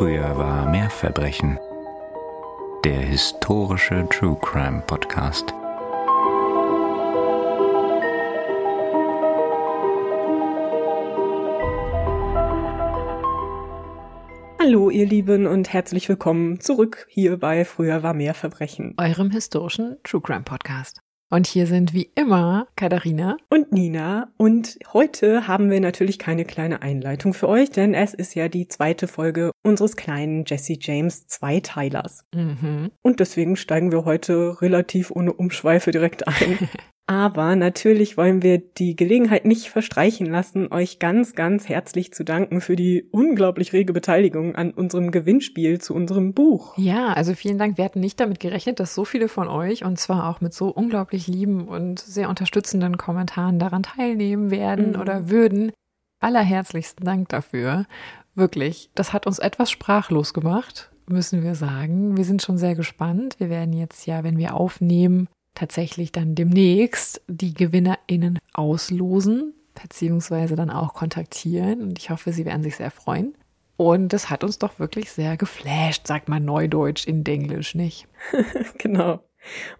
Früher war mehr Verbrechen. Der historische True Crime Podcast. Hallo ihr Lieben und herzlich willkommen zurück hier bei Früher war mehr Verbrechen. Eurem historischen True Crime Podcast. Und hier sind wie immer Katharina und Nina. Und heute haben wir natürlich keine kleine Einleitung für euch, denn es ist ja die zweite Folge unseres kleinen Jesse James Zweiteilers. Mhm. Und deswegen steigen wir heute relativ ohne Umschweife direkt ein. Aber natürlich wollen wir die Gelegenheit nicht verstreichen lassen, euch ganz, ganz herzlich zu danken für die unglaublich rege Beteiligung an unserem Gewinnspiel zu unserem Buch. Ja, also vielen Dank. Wir hatten nicht damit gerechnet, dass so viele von euch, und zwar auch mit so unglaublich lieben und sehr unterstützenden Kommentaren daran teilnehmen werden mhm. oder würden. Allerherzlichsten Dank dafür. Wirklich, das hat uns etwas sprachlos gemacht, müssen wir sagen. Wir sind schon sehr gespannt. Wir werden jetzt ja, wenn wir aufnehmen, tatsächlich dann demnächst die GewinnerInnen auslosen, beziehungsweise dann auch kontaktieren. Und ich hoffe, sie werden sich sehr freuen. Und das hat uns doch wirklich sehr geflasht, sagt man neudeutsch in Denglisch, nicht? genau.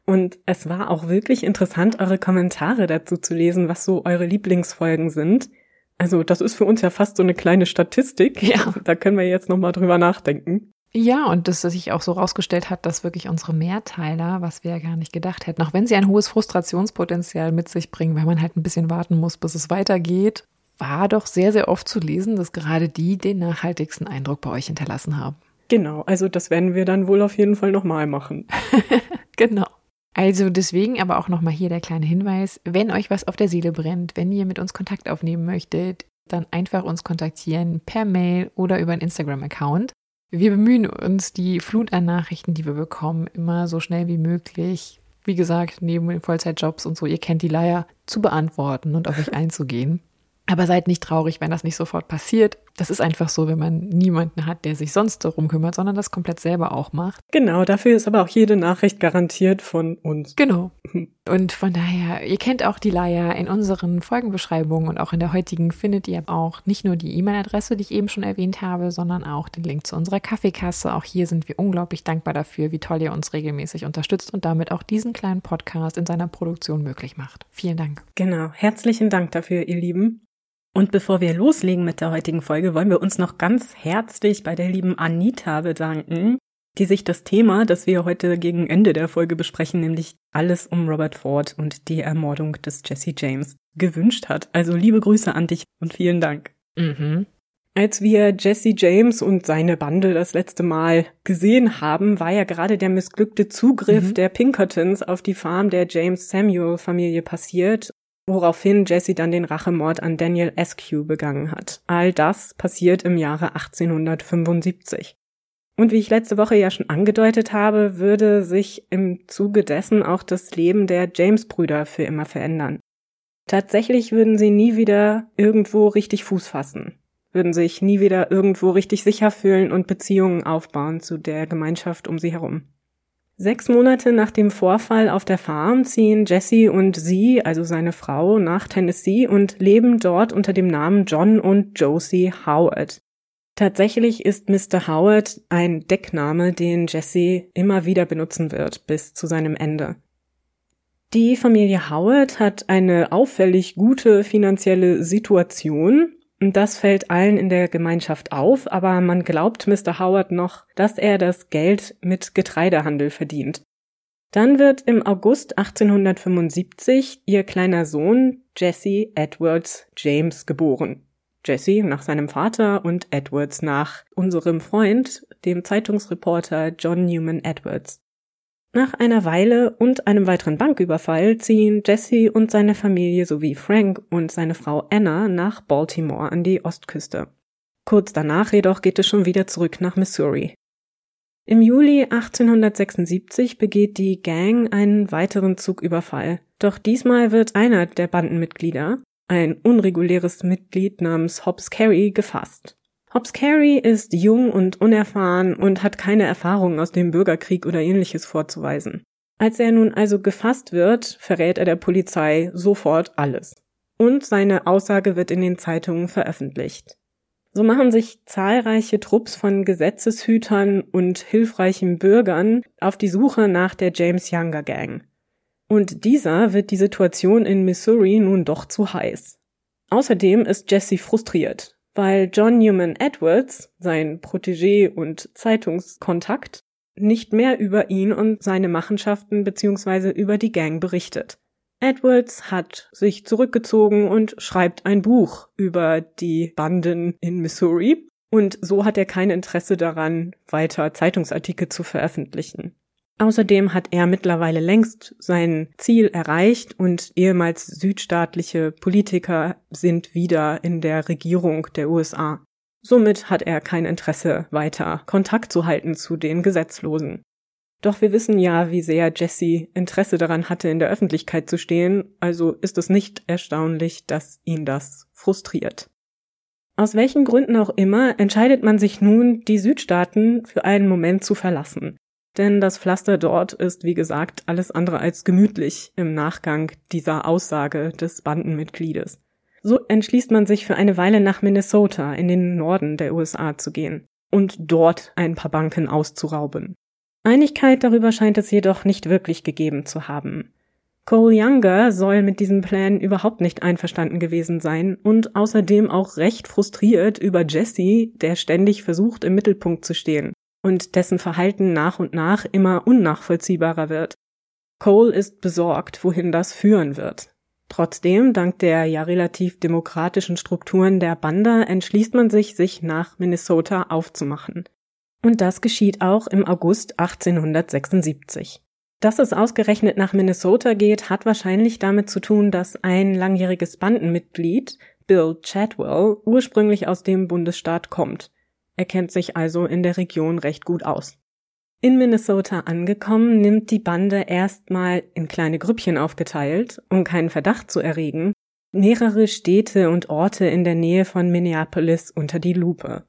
Und es war auch wirklich interessant, eure Kommentare dazu zu lesen, was so eure Lieblingsfolgen sind. Also das ist für uns ja fast so eine kleine Statistik. Ja. Da können wir jetzt nochmal drüber nachdenken. Ja, und dass sich auch so rausgestellt hat, dass wirklich unsere Mehrteiler, was wir ja gar nicht gedacht hätten, auch wenn sie ein hohes Frustrationspotenzial mit sich bringen, weil man halt ein bisschen warten muss, bis es weitergeht, war doch sehr, sehr oft zu lesen, dass gerade die den nachhaltigsten Eindruck bei euch hinterlassen haben. Genau, also das werden wir dann wohl auf jeden Fall nochmal machen. genau. Also deswegen aber auch nochmal hier der kleine Hinweis, wenn euch was auf der Seele brennt, wenn ihr mit uns Kontakt aufnehmen möchtet, dann einfach uns kontaktieren per Mail oder über einen Instagram-Account. Wir bemühen uns, die Flut an Nachrichten, die wir bekommen, immer so schnell wie möglich, wie gesagt, neben den Vollzeitjobs und so, ihr kennt die Leier, zu beantworten und auf euch einzugehen. Aber seid nicht traurig, wenn das nicht sofort passiert. Das ist einfach so, wenn man niemanden hat, der sich sonst darum kümmert, sondern das komplett selber auch macht. Genau, dafür ist aber auch jede Nachricht garantiert von uns. Genau. Und von daher, ihr kennt auch die Leier in unseren Folgenbeschreibungen und auch in der heutigen findet ihr auch nicht nur die E-Mail-Adresse, die ich eben schon erwähnt habe, sondern auch den Link zu unserer Kaffeekasse. Auch hier sind wir unglaublich dankbar dafür, wie toll ihr uns regelmäßig unterstützt und damit auch diesen kleinen Podcast in seiner Produktion möglich macht. Vielen Dank. Genau, herzlichen Dank dafür, ihr Lieben. Und bevor wir loslegen mit der heutigen Folge, wollen wir uns noch ganz herzlich bei der lieben Anita bedanken, die sich das Thema, das wir heute gegen Ende der Folge besprechen, nämlich alles um Robert Ford und die Ermordung des Jesse James, gewünscht hat. Also liebe Grüße an dich und vielen Dank. Mhm. Als wir Jesse James und seine Bande das letzte Mal gesehen haben, war ja gerade der missglückte Zugriff mhm. der Pinkertons auf die Farm der James Samuel Familie passiert woraufhin Jesse dann den Rachemord an Daniel Askew begangen hat. All das passiert im Jahre 1875. Und wie ich letzte Woche ja schon angedeutet habe, würde sich im Zuge dessen auch das Leben der James-Brüder für immer verändern. Tatsächlich würden sie nie wieder irgendwo richtig Fuß fassen, würden sich nie wieder irgendwo richtig sicher fühlen und Beziehungen aufbauen zu der Gemeinschaft um sie herum. Sechs Monate nach dem Vorfall auf der Farm ziehen Jesse und sie, also seine Frau, nach Tennessee und leben dort unter dem Namen John und Josie Howard. Tatsächlich ist Mr. Howard ein Deckname, den Jesse immer wieder benutzen wird, bis zu seinem Ende. Die Familie Howard hat eine auffällig gute finanzielle Situation das fällt allen in der Gemeinschaft auf, aber man glaubt Mr. Howard noch, dass er das Geld mit Getreidehandel verdient. Dann wird im August 1875 ihr kleiner Sohn Jesse Edwards James geboren. Jesse nach seinem Vater und Edwards nach unserem Freund, dem Zeitungsreporter John Newman Edwards. Nach einer Weile und einem weiteren Banküberfall ziehen Jesse und seine Familie sowie Frank und seine Frau Anna nach Baltimore an die Ostküste. Kurz danach jedoch geht es schon wieder zurück nach Missouri. Im Juli 1876 begeht die Gang einen weiteren Zugüberfall. Doch diesmal wird einer der Bandenmitglieder, ein unreguläres Mitglied namens Hobbs Carey, gefasst. Hobbs Carey ist jung und unerfahren und hat keine Erfahrung aus dem Bürgerkrieg oder ähnliches vorzuweisen. Als er nun also gefasst wird, verrät er der Polizei sofort alles. Und seine Aussage wird in den Zeitungen veröffentlicht. So machen sich zahlreiche Trupps von Gesetzeshütern und hilfreichen Bürgern auf die Suche nach der James Younger Gang. Und dieser wird die Situation in Missouri nun doch zu heiß. Außerdem ist Jesse frustriert, weil John Newman Edwards, sein Protégé und Zeitungskontakt, nicht mehr über ihn und seine Machenschaften bzw. über die Gang berichtet. Edwards hat sich zurückgezogen und schreibt ein Buch über die Banden in Missouri und so hat er kein Interesse daran, weiter Zeitungsartikel zu veröffentlichen. Außerdem hat er mittlerweile längst sein Ziel erreicht und ehemals südstaatliche Politiker sind wieder in der Regierung der USA. Somit hat er kein Interesse weiter Kontakt zu halten zu den Gesetzlosen. Doch wir wissen ja, wie sehr Jesse Interesse daran hatte, in der Öffentlichkeit zu stehen, also ist es nicht erstaunlich, dass ihn das frustriert. Aus welchen Gründen auch immer entscheidet man sich nun, die Südstaaten für einen Moment zu verlassen. Denn das Pflaster dort ist, wie gesagt, alles andere als gemütlich im Nachgang dieser Aussage des Bandenmitgliedes. So entschließt man sich für eine Weile nach Minnesota in den Norden der USA zu gehen und dort ein paar Banken auszurauben. Einigkeit darüber scheint es jedoch nicht wirklich gegeben zu haben. Cole Younger soll mit diesem Plan überhaupt nicht einverstanden gewesen sein und außerdem auch recht frustriert über Jesse, der ständig versucht, im Mittelpunkt zu stehen und dessen Verhalten nach und nach immer unnachvollziehbarer wird. Cole ist besorgt, wohin das führen wird. Trotzdem, dank der ja relativ demokratischen Strukturen der Banda, entschließt man sich, sich nach Minnesota aufzumachen. Und das geschieht auch im August 1876. Dass es ausgerechnet nach Minnesota geht, hat wahrscheinlich damit zu tun, dass ein langjähriges Bandenmitglied, Bill Chadwell, ursprünglich aus dem Bundesstaat kommt. Er kennt sich also in der Region recht gut aus. In Minnesota angekommen, nimmt die Bande erstmal in kleine Grüppchen aufgeteilt, um keinen Verdacht zu erregen, mehrere Städte und Orte in der Nähe von Minneapolis unter die Lupe.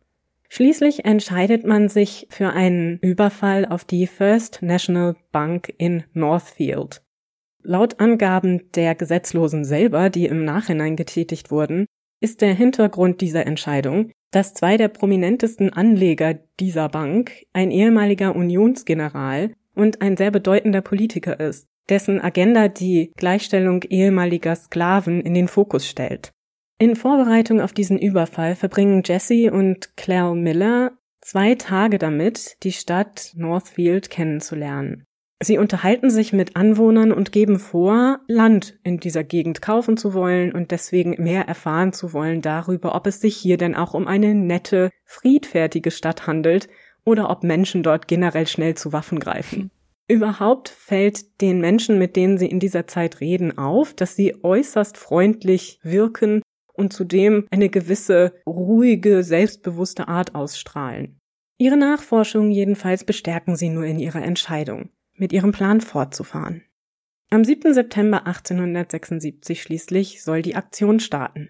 Schließlich entscheidet man sich für einen Überfall auf die First National Bank in Northfield. Laut Angaben der Gesetzlosen selber, die im Nachhinein getätigt wurden, ist der Hintergrund dieser Entscheidung, dass zwei der prominentesten Anleger dieser Bank ein ehemaliger Unionsgeneral und ein sehr bedeutender Politiker ist, dessen Agenda die Gleichstellung ehemaliger Sklaven in den Fokus stellt. In Vorbereitung auf diesen Überfall verbringen Jesse und Claire Miller zwei Tage damit, die Stadt Northfield kennenzulernen. Sie unterhalten sich mit Anwohnern und geben vor, Land in dieser Gegend kaufen zu wollen und deswegen mehr erfahren zu wollen darüber, ob es sich hier denn auch um eine nette, friedfertige Stadt handelt oder ob Menschen dort generell schnell zu Waffen greifen. Überhaupt fällt den Menschen, mit denen sie in dieser Zeit reden, auf, dass sie äußerst freundlich wirken und zudem eine gewisse ruhige, selbstbewusste Art ausstrahlen. Ihre Nachforschungen jedenfalls bestärken sie nur in ihrer Entscheidung, mit ihrem Plan fortzufahren. Am 7. September 1876 schließlich soll die Aktion starten.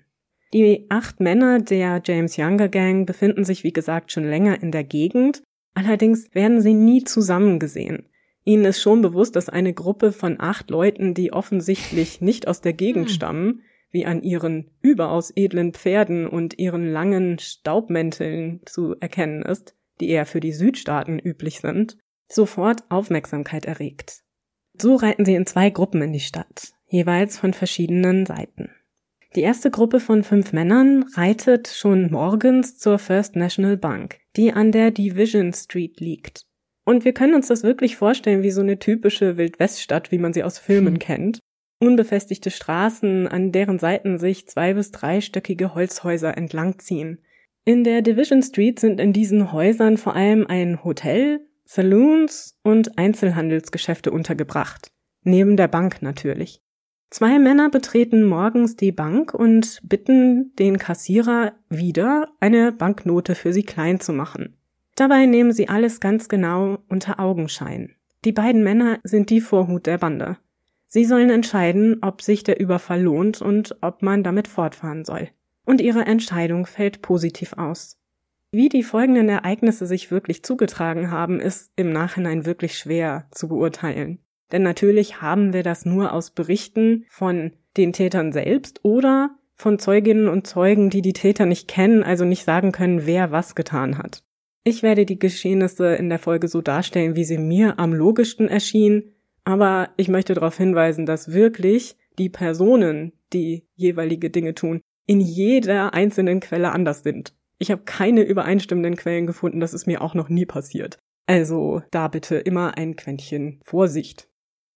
Die acht Männer der James Younger Gang befinden sich wie gesagt schon länger in der Gegend, allerdings werden sie nie zusammen gesehen. Ihnen ist schon bewusst, dass eine Gruppe von acht Leuten, die offensichtlich nicht aus der Gegend hm. stammen, wie an ihren überaus edlen Pferden und ihren langen Staubmänteln zu erkennen ist, die eher für die Südstaaten üblich sind, sofort Aufmerksamkeit erregt. So reiten sie in zwei Gruppen in die Stadt, jeweils von verschiedenen Seiten. Die erste Gruppe von fünf Männern reitet schon morgens zur First National Bank, die an der Division Street liegt. Und wir können uns das wirklich vorstellen wie so eine typische Wildweststadt, wie man sie aus Filmen hm. kennt unbefestigte Straßen, an deren Seiten sich zwei- bis dreistöckige Holzhäuser entlangziehen. In der Division Street sind in diesen Häusern vor allem ein Hotel, Saloons und Einzelhandelsgeschäfte untergebracht. Neben der Bank natürlich. Zwei Männer betreten morgens die Bank und bitten den Kassierer wieder, eine Banknote für sie klein zu machen. Dabei nehmen sie alles ganz genau unter Augenschein. Die beiden Männer sind die Vorhut der Bande. Sie sollen entscheiden, ob sich der Überfall lohnt und ob man damit fortfahren soll. Und ihre Entscheidung fällt positiv aus. Wie die folgenden Ereignisse sich wirklich zugetragen haben, ist im Nachhinein wirklich schwer zu beurteilen. Denn natürlich haben wir das nur aus Berichten von den Tätern selbst oder von Zeuginnen und Zeugen, die die Täter nicht kennen, also nicht sagen können, wer was getan hat. Ich werde die Geschehnisse in der Folge so darstellen, wie sie mir am logischsten erschienen, aber ich möchte darauf hinweisen, dass wirklich die Personen, die jeweilige Dinge tun, in jeder einzelnen Quelle anders sind. Ich habe keine übereinstimmenden Quellen gefunden, das ist mir auch noch nie passiert. Also da bitte immer ein Quäntchen Vorsicht.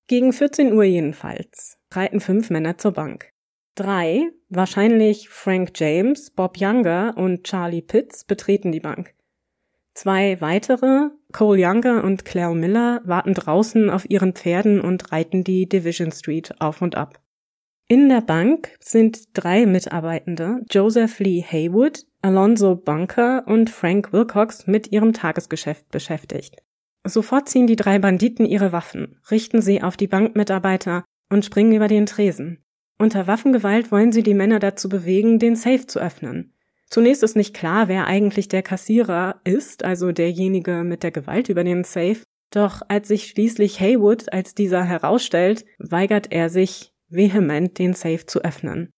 Gegen 14 Uhr jedenfalls reiten fünf Männer zur Bank. Drei, wahrscheinlich Frank James, Bob Younger und Charlie Pitts, betreten die Bank. Zwei weitere, Cole Younger und Claire Miller, warten draußen auf ihren Pferden und reiten die Division Street auf und ab. In der Bank sind drei Mitarbeitende, Joseph Lee Haywood, Alonzo Bunker und Frank Wilcox mit ihrem Tagesgeschäft beschäftigt. Sofort ziehen die drei Banditen ihre Waffen, richten sie auf die Bankmitarbeiter und springen über den Tresen. Unter Waffengewalt wollen sie die Männer dazu bewegen, den Safe zu öffnen. Zunächst ist nicht klar, wer eigentlich der Kassierer ist, also derjenige mit der Gewalt über den Safe, doch als sich schließlich Haywood als dieser herausstellt, weigert er sich vehement, den Safe zu öffnen.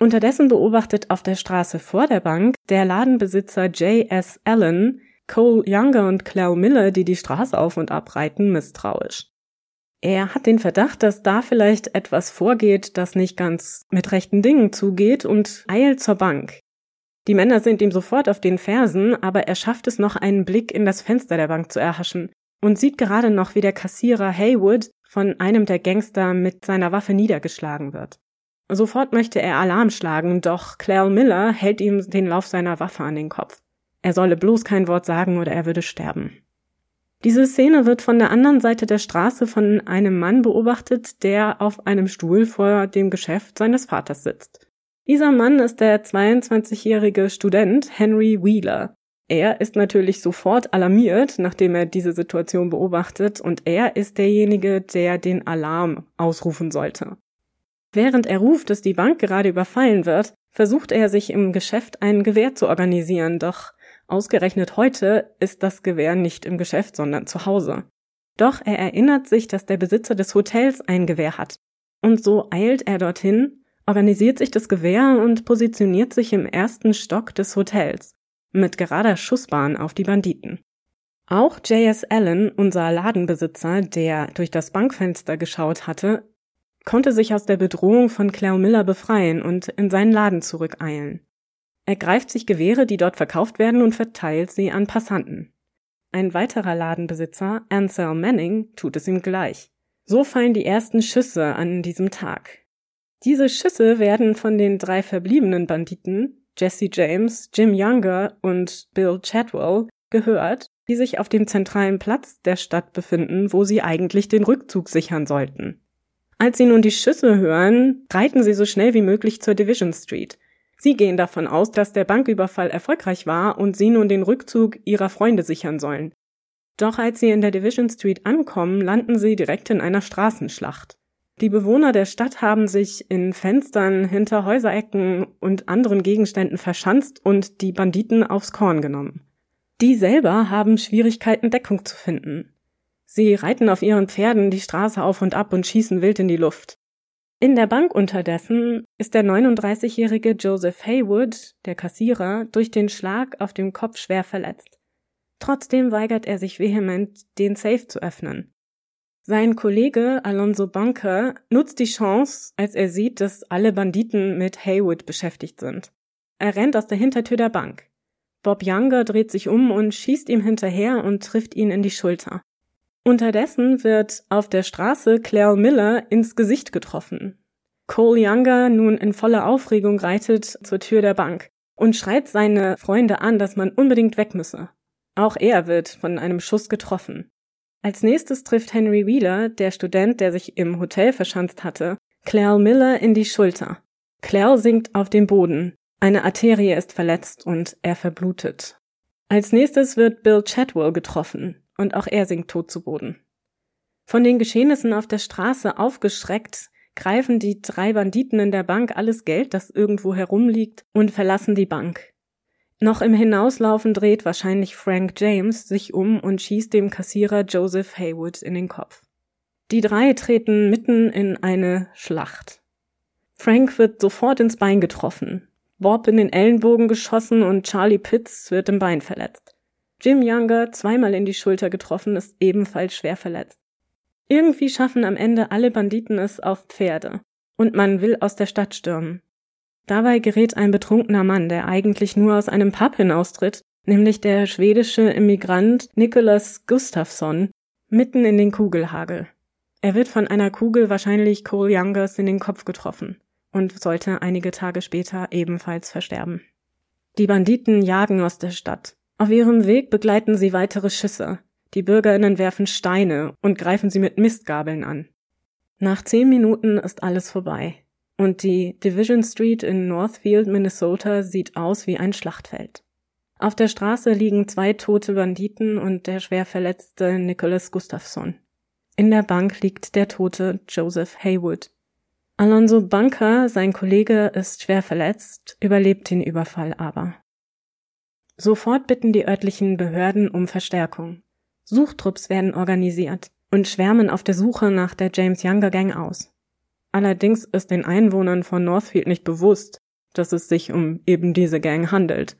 Unterdessen beobachtet auf der Straße vor der Bank der Ladenbesitzer J.S. Allen Cole Younger und Claire Miller, die die Straße auf und ab reiten, misstrauisch. Er hat den Verdacht, dass da vielleicht etwas vorgeht, das nicht ganz mit rechten Dingen zugeht und eilt zur Bank. Die Männer sind ihm sofort auf den Fersen, aber er schafft es noch einen Blick in das Fenster der Bank zu erhaschen und sieht gerade noch, wie der Kassierer Haywood von einem der Gangster mit seiner Waffe niedergeschlagen wird. Sofort möchte er Alarm schlagen, doch Claire Miller hält ihm den Lauf seiner Waffe an den Kopf. Er solle bloß kein Wort sagen oder er würde sterben. Diese Szene wird von der anderen Seite der Straße von einem Mann beobachtet, der auf einem Stuhl vor dem Geschäft seines Vaters sitzt. Dieser Mann ist der 22-jährige Student Henry Wheeler. Er ist natürlich sofort alarmiert, nachdem er diese Situation beobachtet, und er ist derjenige, der den Alarm ausrufen sollte. Während er ruft, dass die Bank gerade überfallen wird, versucht er sich im Geschäft ein Gewehr zu organisieren, doch Ausgerechnet heute ist das Gewehr nicht im Geschäft, sondern zu Hause. Doch er erinnert sich, dass der Besitzer des Hotels ein Gewehr hat. Und so eilt er dorthin, organisiert sich das Gewehr und positioniert sich im ersten Stock des Hotels, mit gerader Schussbahn auf die Banditen. Auch J.S. Allen, unser Ladenbesitzer, der durch das Bankfenster geschaut hatte, konnte sich aus der Bedrohung von Claire Miller befreien und in seinen Laden zurückeilen. Er greift sich Gewehre, die dort verkauft werden, und verteilt sie an Passanten. Ein weiterer Ladenbesitzer, Ansel Manning, tut es ihm gleich. So fallen die ersten Schüsse an diesem Tag. Diese Schüsse werden von den drei verbliebenen Banditen, Jesse James, Jim Younger und Bill Chadwell, gehört, die sich auf dem zentralen Platz der Stadt befinden, wo sie eigentlich den Rückzug sichern sollten. Als sie nun die Schüsse hören, reiten sie so schnell wie möglich zur Division Street, Sie gehen davon aus, dass der Banküberfall erfolgreich war und sie nun den Rückzug ihrer Freunde sichern sollen. Doch als sie in der Division Street ankommen, landen sie direkt in einer Straßenschlacht. Die Bewohner der Stadt haben sich in Fenstern, hinter Häuserecken und anderen Gegenständen verschanzt und die Banditen aufs Korn genommen. Die selber haben Schwierigkeiten, Deckung zu finden. Sie reiten auf ihren Pferden die Straße auf und ab und schießen wild in die Luft. In der Bank unterdessen ist der 39-jährige Joseph Haywood, der Kassierer, durch den Schlag auf dem Kopf schwer verletzt. Trotzdem weigert er sich vehement, den Safe zu öffnen. Sein Kollege Alonso Bunker nutzt die Chance, als er sieht, dass alle Banditen mit Haywood beschäftigt sind. Er rennt aus der Hintertür der Bank. Bob Younger dreht sich um und schießt ihm hinterher und trifft ihn in die Schulter. Unterdessen wird auf der Straße Claire Miller ins Gesicht getroffen. Cole Younger nun in voller Aufregung reitet zur Tür der Bank und schreit seine Freunde an, dass man unbedingt weg müsse. Auch er wird von einem Schuss getroffen. Als nächstes trifft Henry Wheeler, der Student, der sich im Hotel verschanzt hatte, Claire Miller in die Schulter. Claire sinkt auf den Boden. Eine Arterie ist verletzt und er verblutet. Als nächstes wird Bill Chadwell getroffen und auch er sinkt tot zu Boden. Von den Geschehnissen auf der Straße aufgeschreckt, greifen die drei Banditen in der Bank alles Geld, das irgendwo herumliegt, und verlassen die Bank. Noch im Hinauslaufen dreht wahrscheinlich Frank James sich um und schießt dem Kassierer Joseph Haywood in den Kopf. Die drei treten mitten in eine Schlacht. Frank wird sofort ins Bein getroffen, Bob in den Ellenbogen geschossen und Charlie Pitts wird im Bein verletzt. Jim Younger, zweimal in die Schulter getroffen, ist ebenfalls schwer verletzt. Irgendwie schaffen am Ende alle Banditen es auf Pferde und man will aus der Stadt stürmen. Dabei gerät ein betrunkener Mann, der eigentlich nur aus einem Pub hinaustritt, nämlich der schwedische Immigrant Nicholas Gustafsson, mitten in den Kugelhagel. Er wird von einer Kugel wahrscheinlich Cole Youngers in den Kopf getroffen und sollte einige Tage später ebenfalls versterben. Die Banditen jagen aus der Stadt. Auf ihrem Weg begleiten sie weitere Schüsse. Die Bürgerinnen werfen Steine und greifen sie mit Mistgabeln an. Nach zehn Minuten ist alles vorbei. Und die Division Street in Northfield, Minnesota sieht aus wie ein Schlachtfeld. Auf der Straße liegen zwei tote Banditen und der schwer verletzte Nicholas Gustafsson. In der Bank liegt der tote Joseph Haywood. Alonso Bunker, sein Kollege, ist schwer verletzt, überlebt den Überfall aber. Sofort bitten die örtlichen Behörden um Verstärkung. Suchtrupps werden organisiert und schwärmen auf der Suche nach der James Younger Gang aus. Allerdings ist den Einwohnern von Northfield nicht bewusst, dass es sich um eben diese Gang handelt.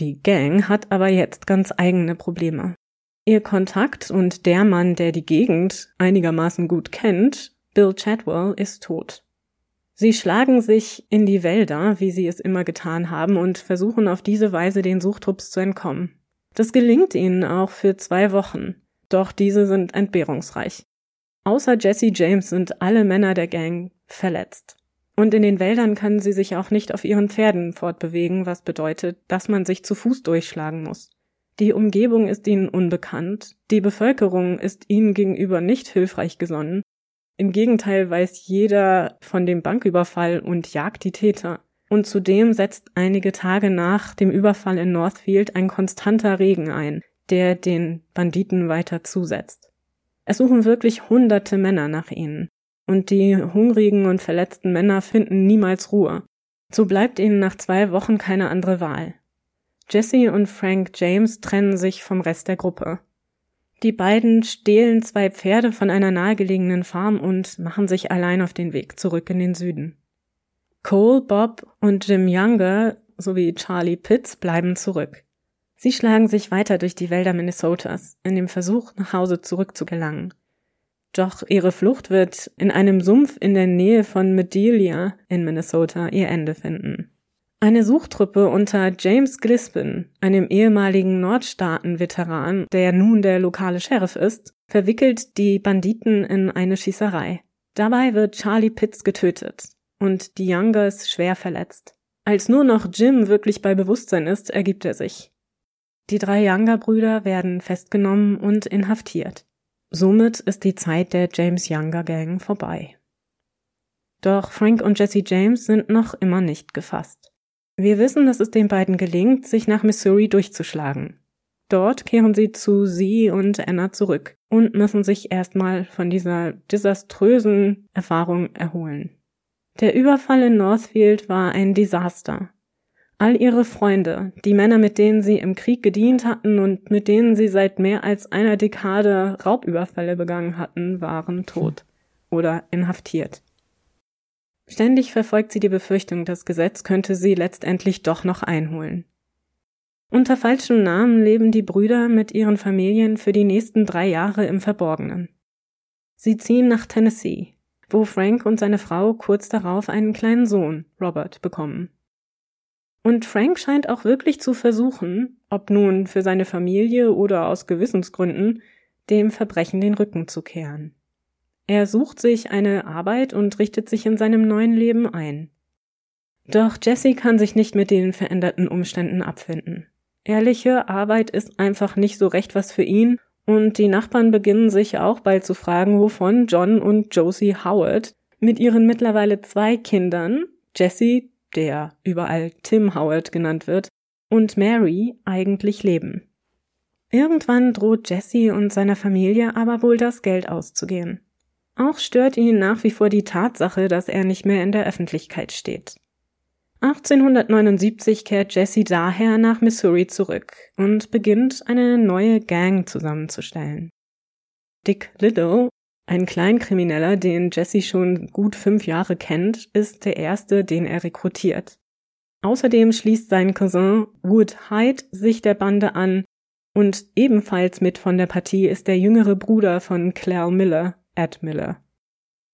Die Gang hat aber jetzt ganz eigene Probleme. Ihr Kontakt und der Mann, der die Gegend einigermaßen gut kennt, Bill Chadwell, ist tot. Sie schlagen sich in die Wälder, wie sie es immer getan haben, und versuchen auf diese Weise den Suchtrupps zu entkommen. Das gelingt ihnen auch für zwei Wochen, doch diese sind entbehrungsreich. Außer Jesse James sind alle Männer der Gang verletzt. Und in den Wäldern können sie sich auch nicht auf ihren Pferden fortbewegen, was bedeutet, dass man sich zu Fuß durchschlagen muss. Die Umgebung ist ihnen unbekannt, die Bevölkerung ist ihnen gegenüber nicht hilfreich gesonnen. Im Gegenteil weiß jeder von dem Banküberfall und jagt die Täter. Und zudem setzt einige Tage nach dem Überfall in Northfield ein konstanter Regen ein, der den Banditen weiter zusetzt. Es suchen wirklich hunderte Männer nach ihnen. Und die hungrigen und verletzten Männer finden niemals Ruhe. So bleibt ihnen nach zwei Wochen keine andere Wahl. Jesse und Frank James trennen sich vom Rest der Gruppe. Die beiden stehlen zwei Pferde von einer nahegelegenen Farm und machen sich allein auf den Weg zurück in den Süden. Cole, Bob und Jim Younger sowie Charlie Pitts bleiben zurück. Sie schlagen sich weiter durch die Wälder Minnesotas in dem Versuch, nach Hause zurückzugelangen. Doch ihre Flucht wird in einem Sumpf in der Nähe von Medelia in Minnesota ihr Ende finden. Eine Suchtruppe unter James Glispin, einem ehemaligen Nordstaaten-Veteran, der nun der lokale Sheriff ist, verwickelt die Banditen in eine Schießerei. Dabei wird Charlie Pitts getötet und die Youngers schwer verletzt. Als nur noch Jim wirklich bei Bewusstsein ist, ergibt er sich. Die drei Younger-Brüder werden festgenommen und inhaftiert. Somit ist die Zeit der James Younger Gang vorbei. Doch Frank und Jesse James sind noch immer nicht gefasst. Wir wissen, dass es den beiden gelingt, sich nach Missouri durchzuschlagen. Dort kehren sie zu sie und Anna zurück und müssen sich erstmal von dieser desaströsen Erfahrung erholen. Der Überfall in Northfield war ein Desaster. All ihre Freunde, die Männer, mit denen sie im Krieg gedient hatten und mit denen sie seit mehr als einer Dekade Raubüberfälle begangen hatten, waren tot oder inhaftiert. Ständig verfolgt sie die Befürchtung, das Gesetz könnte sie letztendlich doch noch einholen. Unter falschem Namen leben die Brüder mit ihren Familien für die nächsten drei Jahre im Verborgenen. Sie ziehen nach Tennessee, wo Frank und seine Frau kurz darauf einen kleinen Sohn, Robert, bekommen. Und Frank scheint auch wirklich zu versuchen, ob nun für seine Familie oder aus Gewissensgründen, dem Verbrechen den Rücken zu kehren. Er sucht sich eine Arbeit und richtet sich in seinem neuen Leben ein. Doch Jesse kann sich nicht mit den veränderten Umständen abfinden. Ehrliche Arbeit ist einfach nicht so recht was für ihn und die Nachbarn beginnen sich auch bald zu fragen, wovon John und Josie Howard mit ihren mittlerweile zwei Kindern, Jesse, der überall Tim Howard genannt wird, und Mary eigentlich leben. Irgendwann droht Jesse und seiner Familie aber wohl das Geld auszugehen. Auch stört ihn nach wie vor die Tatsache, dass er nicht mehr in der Öffentlichkeit steht. 1879 kehrt Jesse daher nach Missouri zurück und beginnt eine neue Gang zusammenzustellen. Dick Little, Ein Kleinkrimineller, den Jesse schon gut fünf Jahre kennt, ist der erste, den er rekrutiert. Außerdem schließt sein Cousin Wood Hyde sich der Bande an und ebenfalls mit von der Partie ist der jüngere Bruder von Claire Miller, Ed Miller.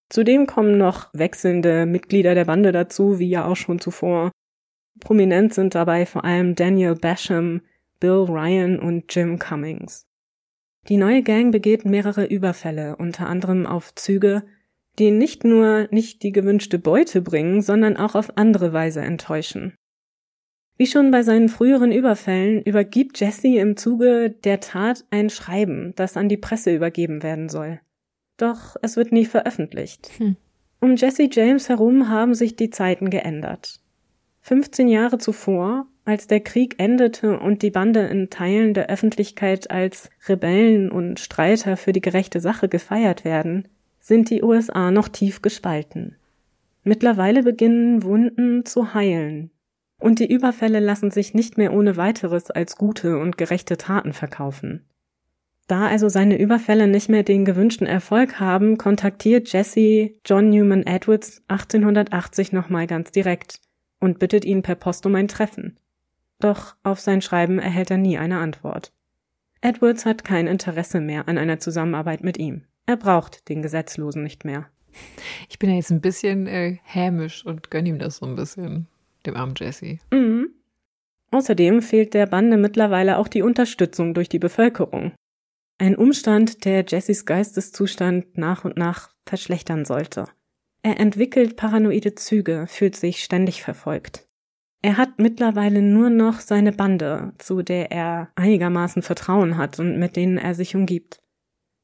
Zudem kommen noch wechselnde Mitglieder der Bande dazu, wie ja auch schon zuvor. Prominent sind dabei vor allem Daniel Basham, Bill Ryan und Jim Cummings. Die neue Gang begeht mehrere Überfälle, unter anderem auf Züge, die nicht nur nicht die gewünschte Beute bringen, sondern auch auf andere Weise enttäuschen. Wie schon bei seinen früheren Überfällen übergibt Jesse im Zuge der Tat ein Schreiben, das an die Presse übergeben werden soll. Doch es wird nie veröffentlicht. Hm. Um Jesse James herum haben sich die Zeiten geändert. 15 Jahre zuvor als der Krieg endete und die Bande in Teilen der Öffentlichkeit als Rebellen und Streiter für die gerechte Sache gefeiert werden, sind die USA noch tief gespalten. Mittlerweile beginnen Wunden zu heilen, und die Überfälle lassen sich nicht mehr ohne weiteres als gute und gerechte Taten verkaufen. Da also seine Überfälle nicht mehr den gewünschten Erfolg haben, kontaktiert Jesse John Newman Edwards 1880 nochmal ganz direkt und bittet ihn per Post um ein Treffen. Doch auf sein Schreiben erhält er nie eine Antwort. Edwards hat kein Interesse mehr an einer Zusammenarbeit mit ihm. Er braucht den Gesetzlosen nicht mehr. Ich bin ja jetzt ein bisschen äh, hämisch und gönn ihm das so ein bisschen, dem armen Jesse. Mhm. Außerdem fehlt der Bande mittlerweile auch die Unterstützung durch die Bevölkerung. Ein Umstand, der Jessys Geisteszustand nach und nach verschlechtern sollte. Er entwickelt paranoide Züge, fühlt sich ständig verfolgt. Er hat mittlerweile nur noch seine Bande, zu der er einigermaßen Vertrauen hat und mit denen er sich umgibt.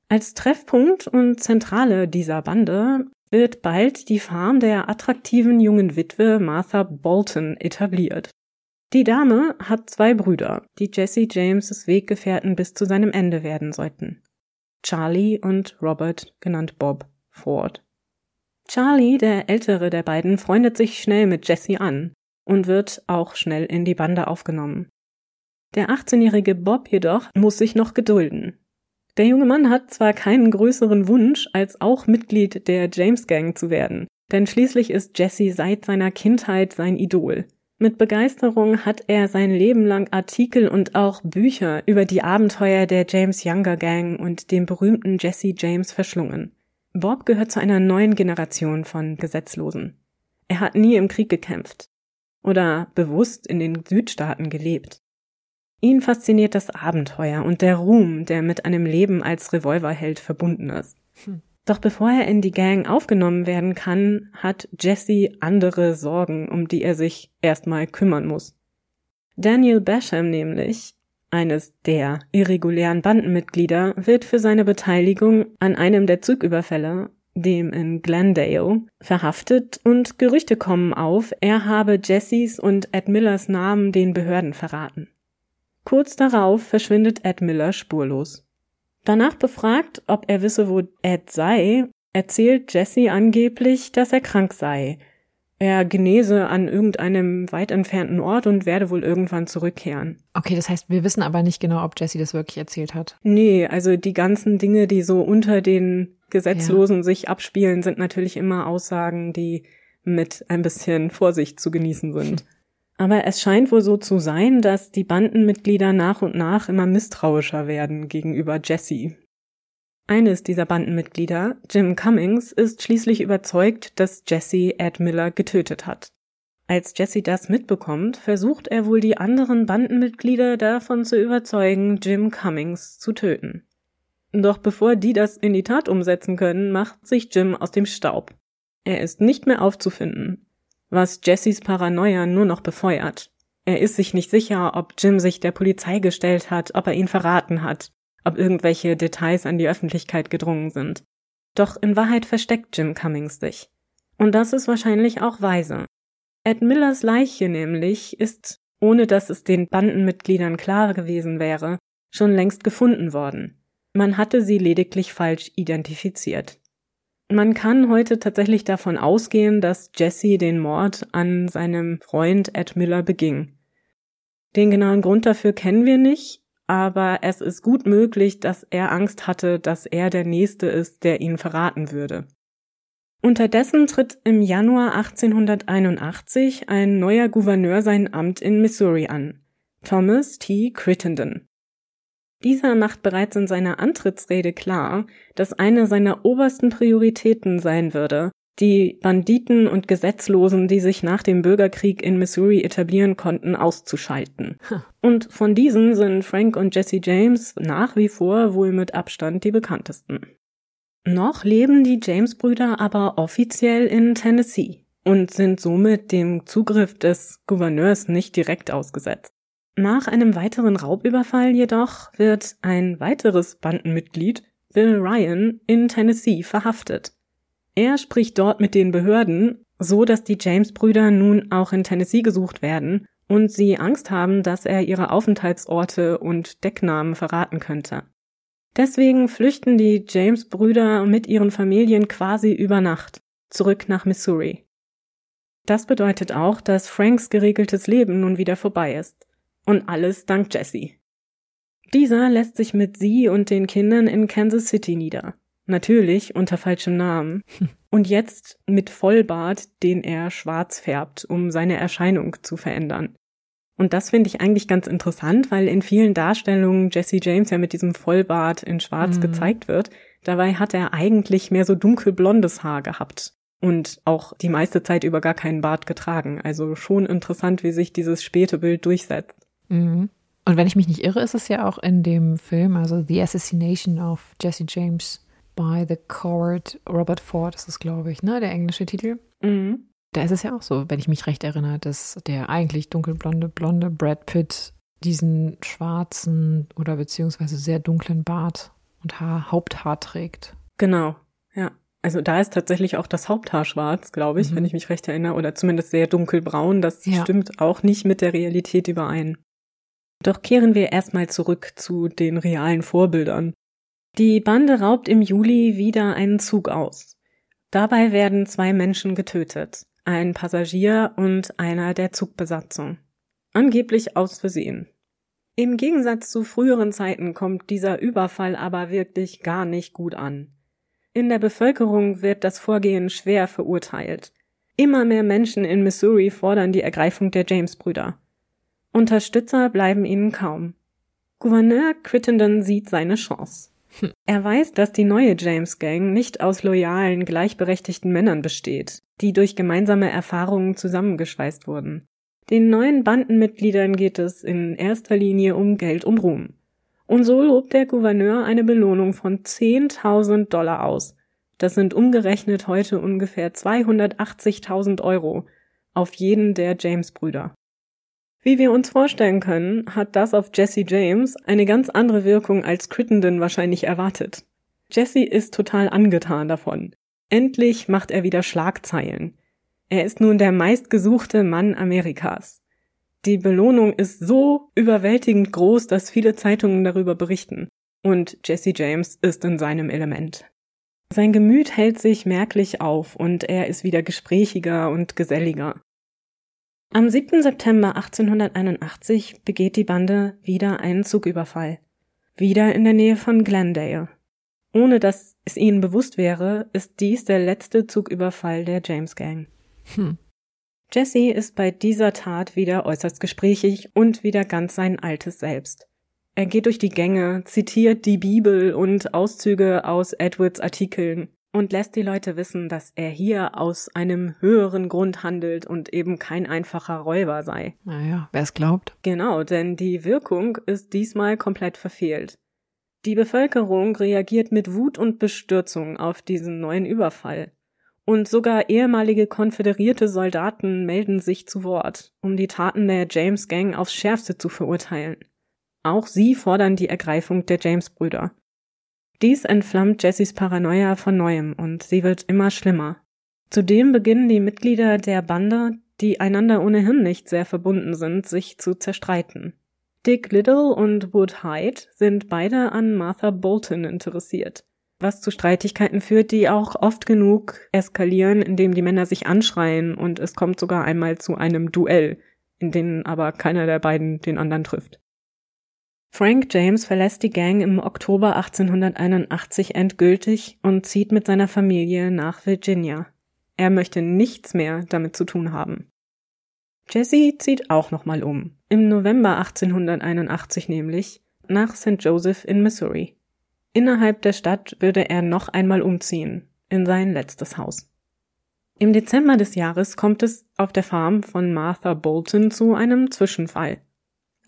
Als Treffpunkt und Zentrale dieser Bande wird bald die Farm der attraktiven jungen Witwe Martha Bolton etabliert. Die Dame hat zwei Brüder, die Jesse James' Weggefährten bis zu seinem Ende werden sollten. Charlie und Robert, genannt Bob Ford. Charlie, der ältere der beiden, freundet sich schnell mit Jesse an und wird auch schnell in die Bande aufgenommen. Der 18-jährige Bob jedoch muss sich noch gedulden. Der junge Mann hat zwar keinen größeren Wunsch, als auch Mitglied der James Gang zu werden, denn schließlich ist Jesse seit seiner Kindheit sein Idol. Mit Begeisterung hat er sein Leben lang Artikel und auch Bücher über die Abenteuer der James Younger Gang und dem berühmten Jesse James verschlungen. Bob gehört zu einer neuen Generation von Gesetzlosen. Er hat nie im Krieg gekämpft oder bewusst in den Südstaaten gelebt. Ihn fasziniert das Abenteuer und der Ruhm, der mit einem Leben als Revolverheld verbunden ist. Hm. Doch bevor er in die Gang aufgenommen werden kann, hat Jesse andere Sorgen, um die er sich erstmal kümmern muss. Daniel Basham nämlich, eines der irregulären Bandenmitglieder, wird für seine Beteiligung an einem der Zugüberfälle dem in Glendale, verhaftet und Gerüchte kommen auf, er habe Jessys und Ed Millers Namen den Behörden verraten. Kurz darauf verschwindet Ed Miller spurlos. Danach befragt, ob er wisse, wo Ed sei, erzählt Jesse angeblich, dass er krank sei. Er genese an irgendeinem weit entfernten Ort und werde wohl irgendwann zurückkehren. Okay, das heißt, wir wissen aber nicht genau, ob Jesse das wirklich erzählt hat. Nee, also die ganzen Dinge, die so unter den Gesetzlosen ja. sich abspielen, sind natürlich immer Aussagen, die mit ein bisschen Vorsicht zu genießen sind. Aber es scheint wohl so zu sein, dass die Bandenmitglieder nach und nach immer misstrauischer werden gegenüber Jesse. Eines dieser Bandenmitglieder, Jim Cummings, ist schließlich überzeugt, dass Jesse Ed Miller getötet hat. Als Jesse das mitbekommt, versucht er wohl die anderen Bandenmitglieder davon zu überzeugen, Jim Cummings zu töten. Doch bevor die das in die Tat umsetzen können, macht sich Jim aus dem Staub. Er ist nicht mehr aufzufinden, was Jessys Paranoia nur noch befeuert. Er ist sich nicht sicher, ob Jim sich der Polizei gestellt hat, ob er ihn verraten hat, ob irgendwelche Details an die Öffentlichkeit gedrungen sind. Doch in Wahrheit versteckt Jim Cummings sich. Und das ist wahrscheinlich auch weise. Ed Millers Leiche nämlich ist, ohne dass es den Bandenmitgliedern klar gewesen wäre, schon längst gefunden worden. Man hatte sie lediglich falsch identifiziert. Man kann heute tatsächlich davon ausgehen, dass Jesse den Mord an seinem Freund Ed Miller beging. Den genauen Grund dafür kennen wir nicht, aber es ist gut möglich, dass er Angst hatte, dass er der Nächste ist, der ihn verraten würde. Unterdessen tritt im Januar 1881 ein neuer Gouverneur sein Amt in Missouri an, Thomas T. Crittenden. Dieser macht bereits in seiner Antrittsrede klar, dass eine seiner obersten Prioritäten sein würde, die Banditen und Gesetzlosen, die sich nach dem Bürgerkrieg in Missouri etablieren konnten, auszuschalten. Und von diesen sind Frank und Jesse James nach wie vor wohl mit Abstand die bekanntesten. Noch leben die James-Brüder aber offiziell in Tennessee und sind somit dem Zugriff des Gouverneurs nicht direkt ausgesetzt. Nach einem weiteren Raubüberfall jedoch wird ein weiteres Bandenmitglied, Bill Ryan, in Tennessee verhaftet. Er spricht dort mit den Behörden, so dass die James-Brüder nun auch in Tennessee gesucht werden und sie Angst haben, dass er ihre Aufenthaltsorte und Decknamen verraten könnte. Deswegen flüchten die James-Brüder mit ihren Familien quasi über Nacht zurück nach Missouri. Das bedeutet auch, dass Franks geregeltes Leben nun wieder vorbei ist. Und alles dank Jesse. Dieser lässt sich mit sie und den Kindern in Kansas City nieder. Natürlich unter falschem Namen. Und jetzt mit Vollbart, den er schwarz färbt, um seine Erscheinung zu verändern. Und das finde ich eigentlich ganz interessant, weil in vielen Darstellungen Jesse James ja mit diesem Vollbart in schwarz mhm. gezeigt wird. Dabei hat er eigentlich mehr so dunkelblondes Haar gehabt und auch die meiste Zeit über gar keinen Bart getragen. Also schon interessant, wie sich dieses späte Bild durchsetzt. Mhm. Und wenn ich mich nicht irre, ist es ja auch in dem Film, also The Assassination of Jesse James by the Coward Robert Ford ist es, glaube ich, ne, der englische Titel. Mhm. Da ist es ja auch so, wenn ich mich recht erinnere, dass der eigentlich dunkelblonde, blonde Brad Pitt diesen schwarzen oder beziehungsweise sehr dunklen Bart und Haar, Haupthaar trägt. Genau, ja. Also da ist tatsächlich auch das Haupthaar schwarz, glaube ich, mhm. wenn ich mich recht erinnere, oder zumindest sehr dunkelbraun. Das ja. stimmt auch nicht mit der Realität überein. Doch kehren wir erstmal zurück zu den realen Vorbildern. Die Bande raubt im Juli wieder einen Zug aus. Dabei werden zwei Menschen getötet, ein Passagier und einer der Zugbesatzung. Angeblich aus Versehen. Im Gegensatz zu früheren Zeiten kommt dieser Überfall aber wirklich gar nicht gut an. In der Bevölkerung wird das Vorgehen schwer verurteilt. Immer mehr Menschen in Missouri fordern die Ergreifung der James-Brüder. Unterstützer bleiben ihnen kaum. Gouverneur Crittenden sieht seine Chance. Er weiß, dass die neue James Gang nicht aus loyalen, gleichberechtigten Männern besteht, die durch gemeinsame Erfahrungen zusammengeschweißt wurden. Den neuen Bandenmitgliedern geht es in erster Linie um Geld und Ruhm. Und so lobt der Gouverneur eine Belohnung von 10.000 Dollar aus. Das sind umgerechnet heute ungefähr 280.000 Euro auf jeden der James-Brüder. Wie wir uns vorstellen können, hat das auf Jesse James eine ganz andere Wirkung als Crittenden wahrscheinlich erwartet. Jesse ist total angetan davon. Endlich macht er wieder Schlagzeilen. Er ist nun der meistgesuchte Mann Amerikas. Die Belohnung ist so überwältigend groß, dass viele Zeitungen darüber berichten. Und Jesse James ist in seinem Element. Sein Gemüt hält sich merklich auf und er ist wieder gesprächiger und geselliger. Am 7. September 1881 begeht die Bande wieder einen Zugüberfall. Wieder in der Nähe von Glendale. Ohne dass es ihnen bewusst wäre, ist dies der letzte Zugüberfall der James Gang. Hm. Jesse ist bei dieser Tat wieder äußerst gesprächig und wieder ganz sein altes Selbst. Er geht durch die Gänge, zitiert die Bibel und Auszüge aus Edwards Artikeln und lässt die Leute wissen, dass er hier aus einem höheren Grund handelt und eben kein einfacher Räuber sei. Naja, wer es glaubt. Genau, denn die Wirkung ist diesmal komplett verfehlt. Die Bevölkerung reagiert mit Wut und Bestürzung auf diesen neuen Überfall. Und sogar ehemalige konföderierte Soldaten melden sich zu Wort, um die Taten der James Gang aufs Schärfste zu verurteilen. Auch sie fordern die Ergreifung der James-Brüder. Dies entflammt Jessys Paranoia von neuem und sie wird immer schlimmer. Zudem beginnen die Mitglieder der Bande, die einander ohnehin nicht sehr verbunden sind, sich zu zerstreiten. Dick Little und Wood Hyde sind beide an Martha Bolton interessiert, was zu Streitigkeiten führt, die auch oft genug eskalieren, indem die Männer sich anschreien und es kommt sogar einmal zu einem Duell, in dem aber keiner der beiden den anderen trifft. Frank James verlässt die Gang im Oktober 1881 endgültig und zieht mit seiner Familie nach Virginia. Er möchte nichts mehr damit zu tun haben. Jesse zieht auch nochmal um, im November 1881 nämlich, nach St. Joseph in Missouri. Innerhalb der Stadt würde er noch einmal umziehen, in sein letztes Haus. Im Dezember des Jahres kommt es auf der Farm von Martha Bolton zu einem Zwischenfall.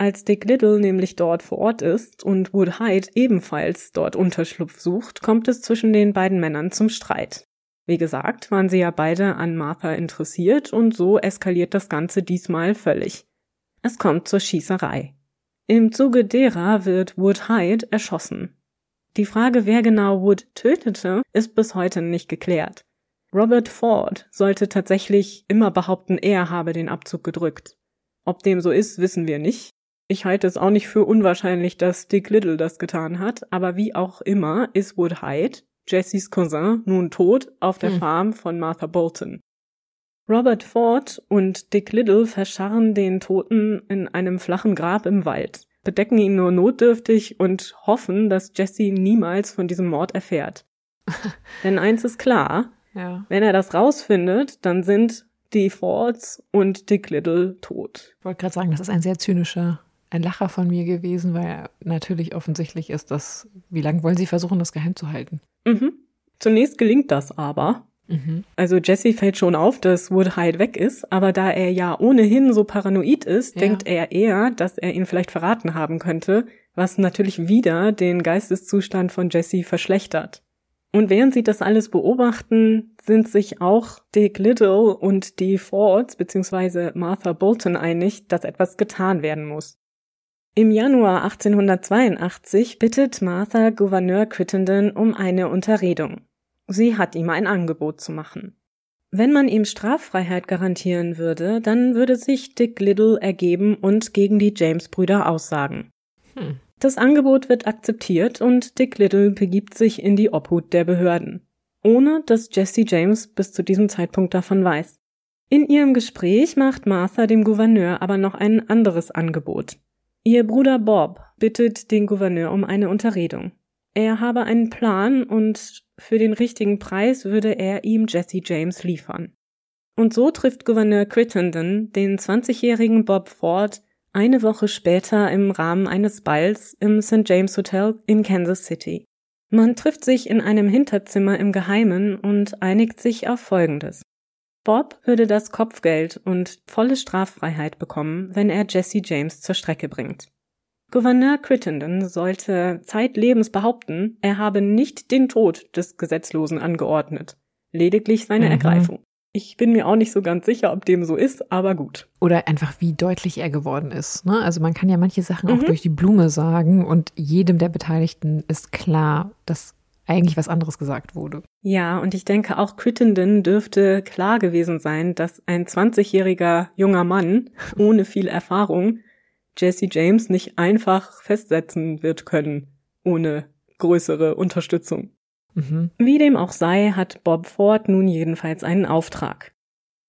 Als Dick Little nämlich dort vor Ort ist und Wood Hyde ebenfalls dort Unterschlupf sucht, kommt es zwischen den beiden Männern zum Streit. Wie gesagt, waren sie ja beide an Martha interessiert und so eskaliert das Ganze diesmal völlig. Es kommt zur Schießerei. Im Zuge derer wird Wood Hyde erschossen. Die Frage, wer genau Wood tötete, ist bis heute nicht geklärt. Robert Ford sollte tatsächlich immer behaupten, er habe den Abzug gedrückt. Ob dem so ist, wissen wir nicht. Ich halte es auch nicht für unwahrscheinlich, dass Dick Little das getan hat, aber wie auch immer ist Wood Hyde, Jessys Cousin, nun tot auf der hm. Farm von Martha Bolton. Robert Ford und Dick Little verscharren den Toten in einem flachen Grab im Wald, bedecken ihn nur notdürftig und hoffen, dass Jesse niemals von diesem Mord erfährt. Denn eins ist klar, ja. Wenn er das rausfindet, dann sind die Fords und Dick Little tot. Ich wollte gerade sagen, das ist ein sehr zynischer, ein Lacher von mir gewesen, weil natürlich offensichtlich ist, dass, wie lange wollen sie versuchen, das geheim zu halten? Mhm. Zunächst gelingt das aber. Mhm. Also Jesse fällt schon auf, dass Wood Hyde weg ist, aber da er ja ohnehin so paranoid ist, ja. denkt er eher, dass er ihn vielleicht verraten haben könnte, was natürlich wieder den Geisteszustand von Jesse verschlechtert. Und während sie das alles beobachten, sind sich auch Dick Little und die Fords bzw. Martha Bolton einig, dass etwas getan werden muss. Im Januar 1882 bittet Martha Gouverneur Crittenden um eine Unterredung. Sie hat ihm ein Angebot zu machen. Wenn man ihm Straffreiheit garantieren würde, dann würde sich Dick Little ergeben und gegen die James-Brüder aussagen. Hm. Das Angebot wird akzeptiert und Dick Little begibt sich in die Obhut der Behörden, ohne dass Jesse James bis zu diesem Zeitpunkt davon weiß. In ihrem Gespräch macht Martha dem Gouverneur aber noch ein anderes Angebot. Ihr Bruder Bob bittet den Gouverneur um eine Unterredung. Er habe einen Plan und für den richtigen Preis würde er ihm Jesse James liefern. Und so trifft Gouverneur Crittenden den 20-jährigen Bob Ford eine Woche später im Rahmen eines Balls im St. James Hotel in Kansas City. Man trifft sich in einem Hinterzimmer im Geheimen und einigt sich auf Folgendes. Bob würde das Kopfgeld und volle Straffreiheit bekommen, wenn er Jesse James zur Strecke bringt. Gouverneur Crittenden sollte zeitlebens behaupten, er habe nicht den Tod des Gesetzlosen angeordnet, lediglich seine mhm. Ergreifung. Ich bin mir auch nicht so ganz sicher, ob dem so ist, aber gut. Oder einfach, wie deutlich er geworden ist. Ne? Also man kann ja manche Sachen mhm. auch durch die Blume sagen und jedem der Beteiligten ist klar, dass eigentlich was anderes gesagt wurde. Ja, und ich denke auch Crittenden dürfte klar gewesen sein, dass ein 20-jähriger junger Mann ohne viel Erfahrung Jesse James nicht einfach festsetzen wird können, ohne größere Unterstützung. Mhm. Wie dem auch sei, hat Bob Ford nun jedenfalls einen Auftrag.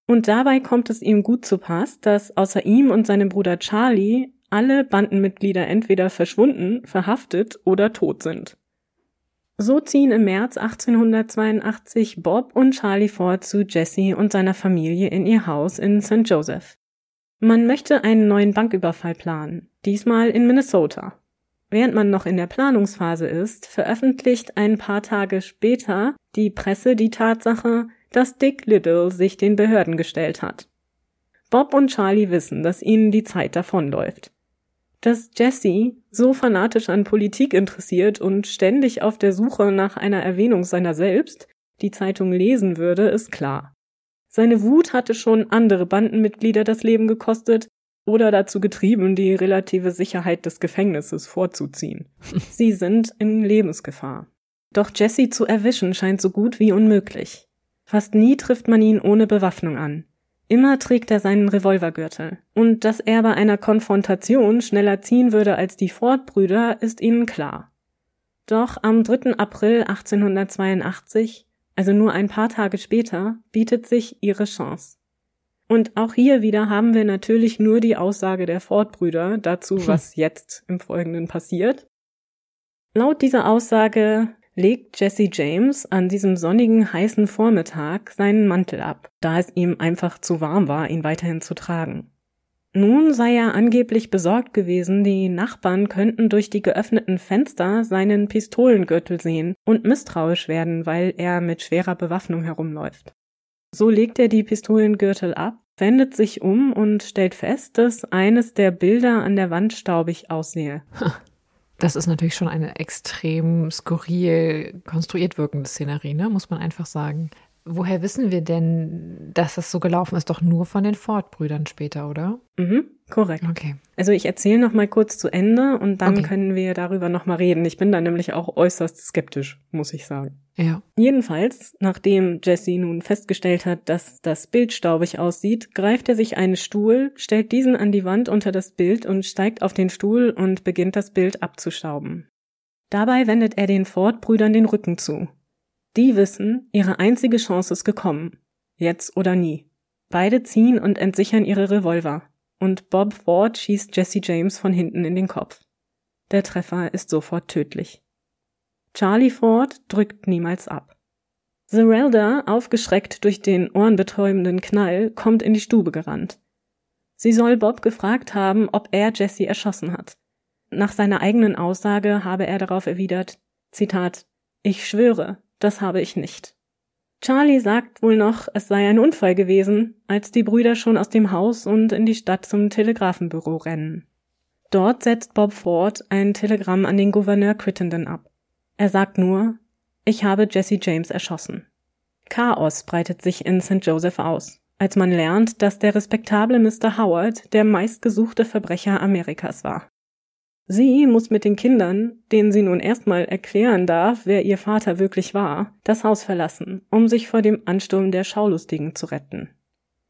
Und dabei kommt es ihm gut zu Pass, dass außer ihm und seinem Bruder Charlie alle Bandenmitglieder entweder verschwunden, verhaftet oder tot sind. So ziehen im März 1882 Bob und Charlie Ford zu Jesse und seiner Familie in ihr Haus in St. Joseph. Man möchte einen neuen Banküberfall planen, diesmal in Minnesota. Während man noch in der Planungsphase ist, veröffentlicht ein paar Tage später die Presse die Tatsache, dass Dick Little sich den Behörden gestellt hat. Bob und Charlie wissen, dass ihnen die Zeit davonläuft. Dass Jesse so fanatisch an Politik interessiert und ständig auf der Suche nach einer Erwähnung seiner selbst die Zeitung lesen würde, ist klar. Seine Wut hatte schon andere Bandenmitglieder das Leben gekostet oder dazu getrieben, die relative Sicherheit des Gefängnisses vorzuziehen. Sie sind in Lebensgefahr. Doch Jesse zu erwischen scheint so gut wie unmöglich. Fast nie trifft man ihn ohne Bewaffnung an. Immer trägt er seinen Revolvergürtel. Und dass er bei einer Konfrontation schneller ziehen würde als die Ford-Brüder, ist ihnen klar. Doch am 3. April 1882, also nur ein paar Tage später, bietet sich ihre Chance. Und auch hier wieder haben wir natürlich nur die Aussage der Ford-Brüder dazu, was jetzt im Folgenden passiert. Laut dieser Aussage legt Jesse James an diesem sonnigen, heißen Vormittag seinen Mantel ab, da es ihm einfach zu warm war, ihn weiterhin zu tragen. Nun sei er angeblich besorgt gewesen, die Nachbarn könnten durch die geöffneten Fenster seinen Pistolengürtel sehen und misstrauisch werden, weil er mit schwerer Bewaffnung herumläuft. So legt er die Pistolengürtel ab, wendet sich um und stellt fest, dass eines der Bilder an der Wand staubig aussehe. Das ist natürlich schon eine extrem skurril konstruiert wirkende Szenerie, ne? muss man einfach sagen. Woher wissen wir denn, dass das so gelaufen ist? Doch nur von den Ford-Brüdern später, oder? Mhm, korrekt. Okay. Also ich erzähle noch mal kurz zu Ende und dann okay. können wir darüber noch mal reden. Ich bin da nämlich auch äußerst skeptisch, muss ich sagen. Ja. Jedenfalls, nachdem Jesse nun festgestellt hat, dass das Bild staubig aussieht, greift er sich einen Stuhl, stellt diesen an die Wand unter das Bild und steigt auf den Stuhl und beginnt das Bild abzustauben. Dabei wendet er den Ford-Brüdern den Rücken zu. Die wissen, ihre einzige Chance ist gekommen. Jetzt oder nie. Beide ziehen und entsichern ihre Revolver. Und Bob Ford schießt Jesse James von hinten in den Kopf. Der Treffer ist sofort tödlich. Charlie Ford drückt niemals ab. Zerelda, aufgeschreckt durch den ohrenbetäubenden Knall, kommt in die Stube gerannt. Sie soll Bob gefragt haben, ob er Jesse erschossen hat. Nach seiner eigenen Aussage habe er darauf erwidert, Zitat, ich schwöre, das habe ich nicht. Charlie sagt wohl noch, es sei ein Unfall gewesen, als die Brüder schon aus dem Haus und in die Stadt zum Telegrafenbüro rennen. Dort setzt Bob Ford ein Telegramm an den Gouverneur Crittenden ab. Er sagt nur, ich habe Jesse James erschossen. Chaos breitet sich in St. Joseph aus, als man lernt, dass der respektable Mr. Howard der meistgesuchte Verbrecher Amerikas war. Sie muss mit den Kindern, denen sie nun erstmal erklären darf, wer ihr Vater wirklich war, das Haus verlassen, um sich vor dem Ansturm der Schaulustigen zu retten.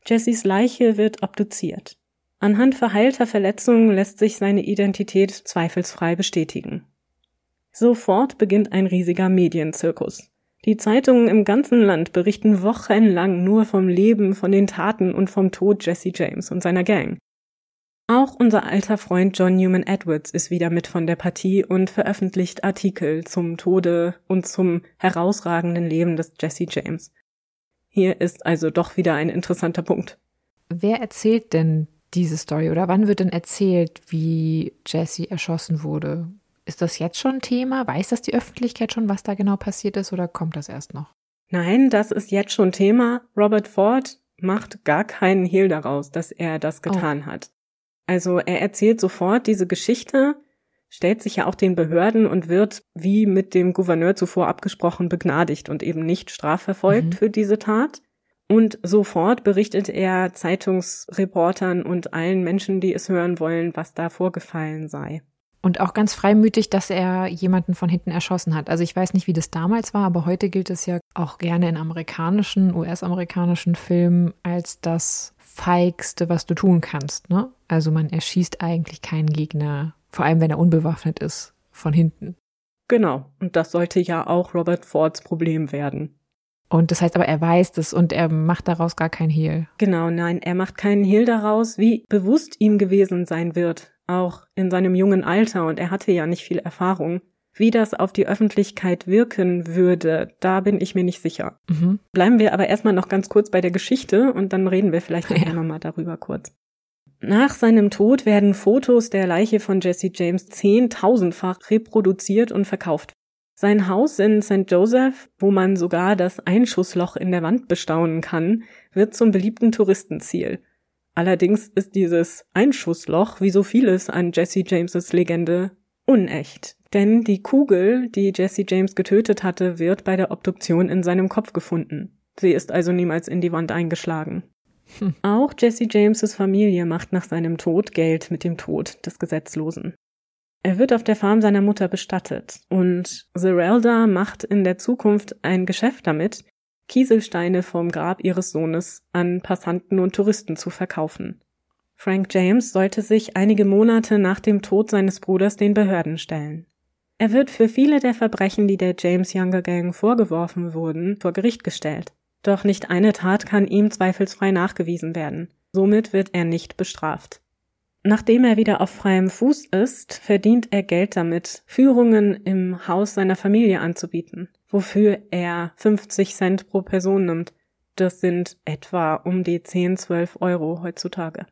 Jessys Leiche wird obduziert. Anhand verheilter Verletzungen lässt sich seine Identität zweifelsfrei bestätigen. Sofort beginnt ein riesiger Medienzirkus. Die Zeitungen im ganzen Land berichten wochenlang nur vom Leben, von den Taten und vom Tod Jesse James und seiner Gang. Auch unser alter Freund John Newman Edwards ist wieder mit von der Partie und veröffentlicht Artikel zum Tode und zum herausragenden Leben des Jesse James. Hier ist also doch wieder ein interessanter Punkt. Wer erzählt denn diese Story oder wann wird denn erzählt, wie Jesse erschossen wurde? Ist das jetzt schon Thema? Weiß das die Öffentlichkeit schon, was da genau passiert ist oder kommt das erst noch? Nein, das ist jetzt schon Thema. Robert Ford macht gar keinen Hehl daraus, dass er das oh. getan oh. hat. Also er erzählt sofort diese Geschichte, stellt sich ja auch den Behörden und wird, wie mit dem Gouverneur zuvor abgesprochen, begnadigt und eben nicht strafverfolgt mhm. für diese Tat. Und sofort berichtet er Zeitungsreportern und allen Menschen, die es hören wollen, was da vorgefallen sei. Und auch ganz freimütig, dass er jemanden von hinten erschossen hat. Also ich weiß nicht, wie das damals war, aber heute gilt es ja auch gerne in amerikanischen, US-amerikanischen Filmen als das feigste, was du tun kannst. Ne? Also man erschießt eigentlich keinen Gegner, vor allem wenn er unbewaffnet ist, von hinten. Genau, und das sollte ja auch Robert Fords Problem werden. Und das heißt aber, er weiß das und er macht daraus gar keinen Hehl. Genau, nein, er macht keinen Hehl daraus, wie bewusst ihm gewesen sein wird, auch in seinem jungen Alter, und er hatte ja nicht viel Erfahrung. Wie das auf die Öffentlichkeit wirken würde, da bin ich mir nicht sicher. Mhm. Bleiben wir aber erstmal noch ganz kurz bei der Geschichte und dann reden wir vielleicht ja. nochmal darüber kurz. Nach seinem Tod werden Fotos der Leiche von Jesse James zehntausendfach reproduziert und verkauft. Sein Haus in St. Joseph, wo man sogar das Einschussloch in der Wand bestaunen kann, wird zum beliebten Touristenziel. Allerdings ist dieses Einschussloch, wie so vieles an Jesse Jameses Legende, unecht. Denn die Kugel, die Jesse James getötet hatte, wird bei der Obduktion in seinem Kopf gefunden. Sie ist also niemals in die Wand eingeschlagen. Hm. Auch Jesse Jameses Familie macht nach seinem Tod Geld mit dem Tod des Gesetzlosen. Er wird auf der Farm seiner Mutter bestattet und Zerelda macht in der Zukunft ein Geschäft damit, Kieselsteine vom Grab ihres Sohnes an Passanten und Touristen zu verkaufen. Frank James sollte sich einige Monate nach dem Tod seines Bruders den Behörden stellen. Er wird für viele der Verbrechen, die der James Younger Gang vorgeworfen wurden, vor Gericht gestellt. Doch nicht eine Tat kann ihm zweifelsfrei nachgewiesen werden. Somit wird er nicht bestraft. Nachdem er wieder auf freiem Fuß ist, verdient er Geld damit, Führungen im Haus seiner Familie anzubieten, wofür er 50 Cent pro Person nimmt. Das sind etwa um die 10, 12 Euro heutzutage.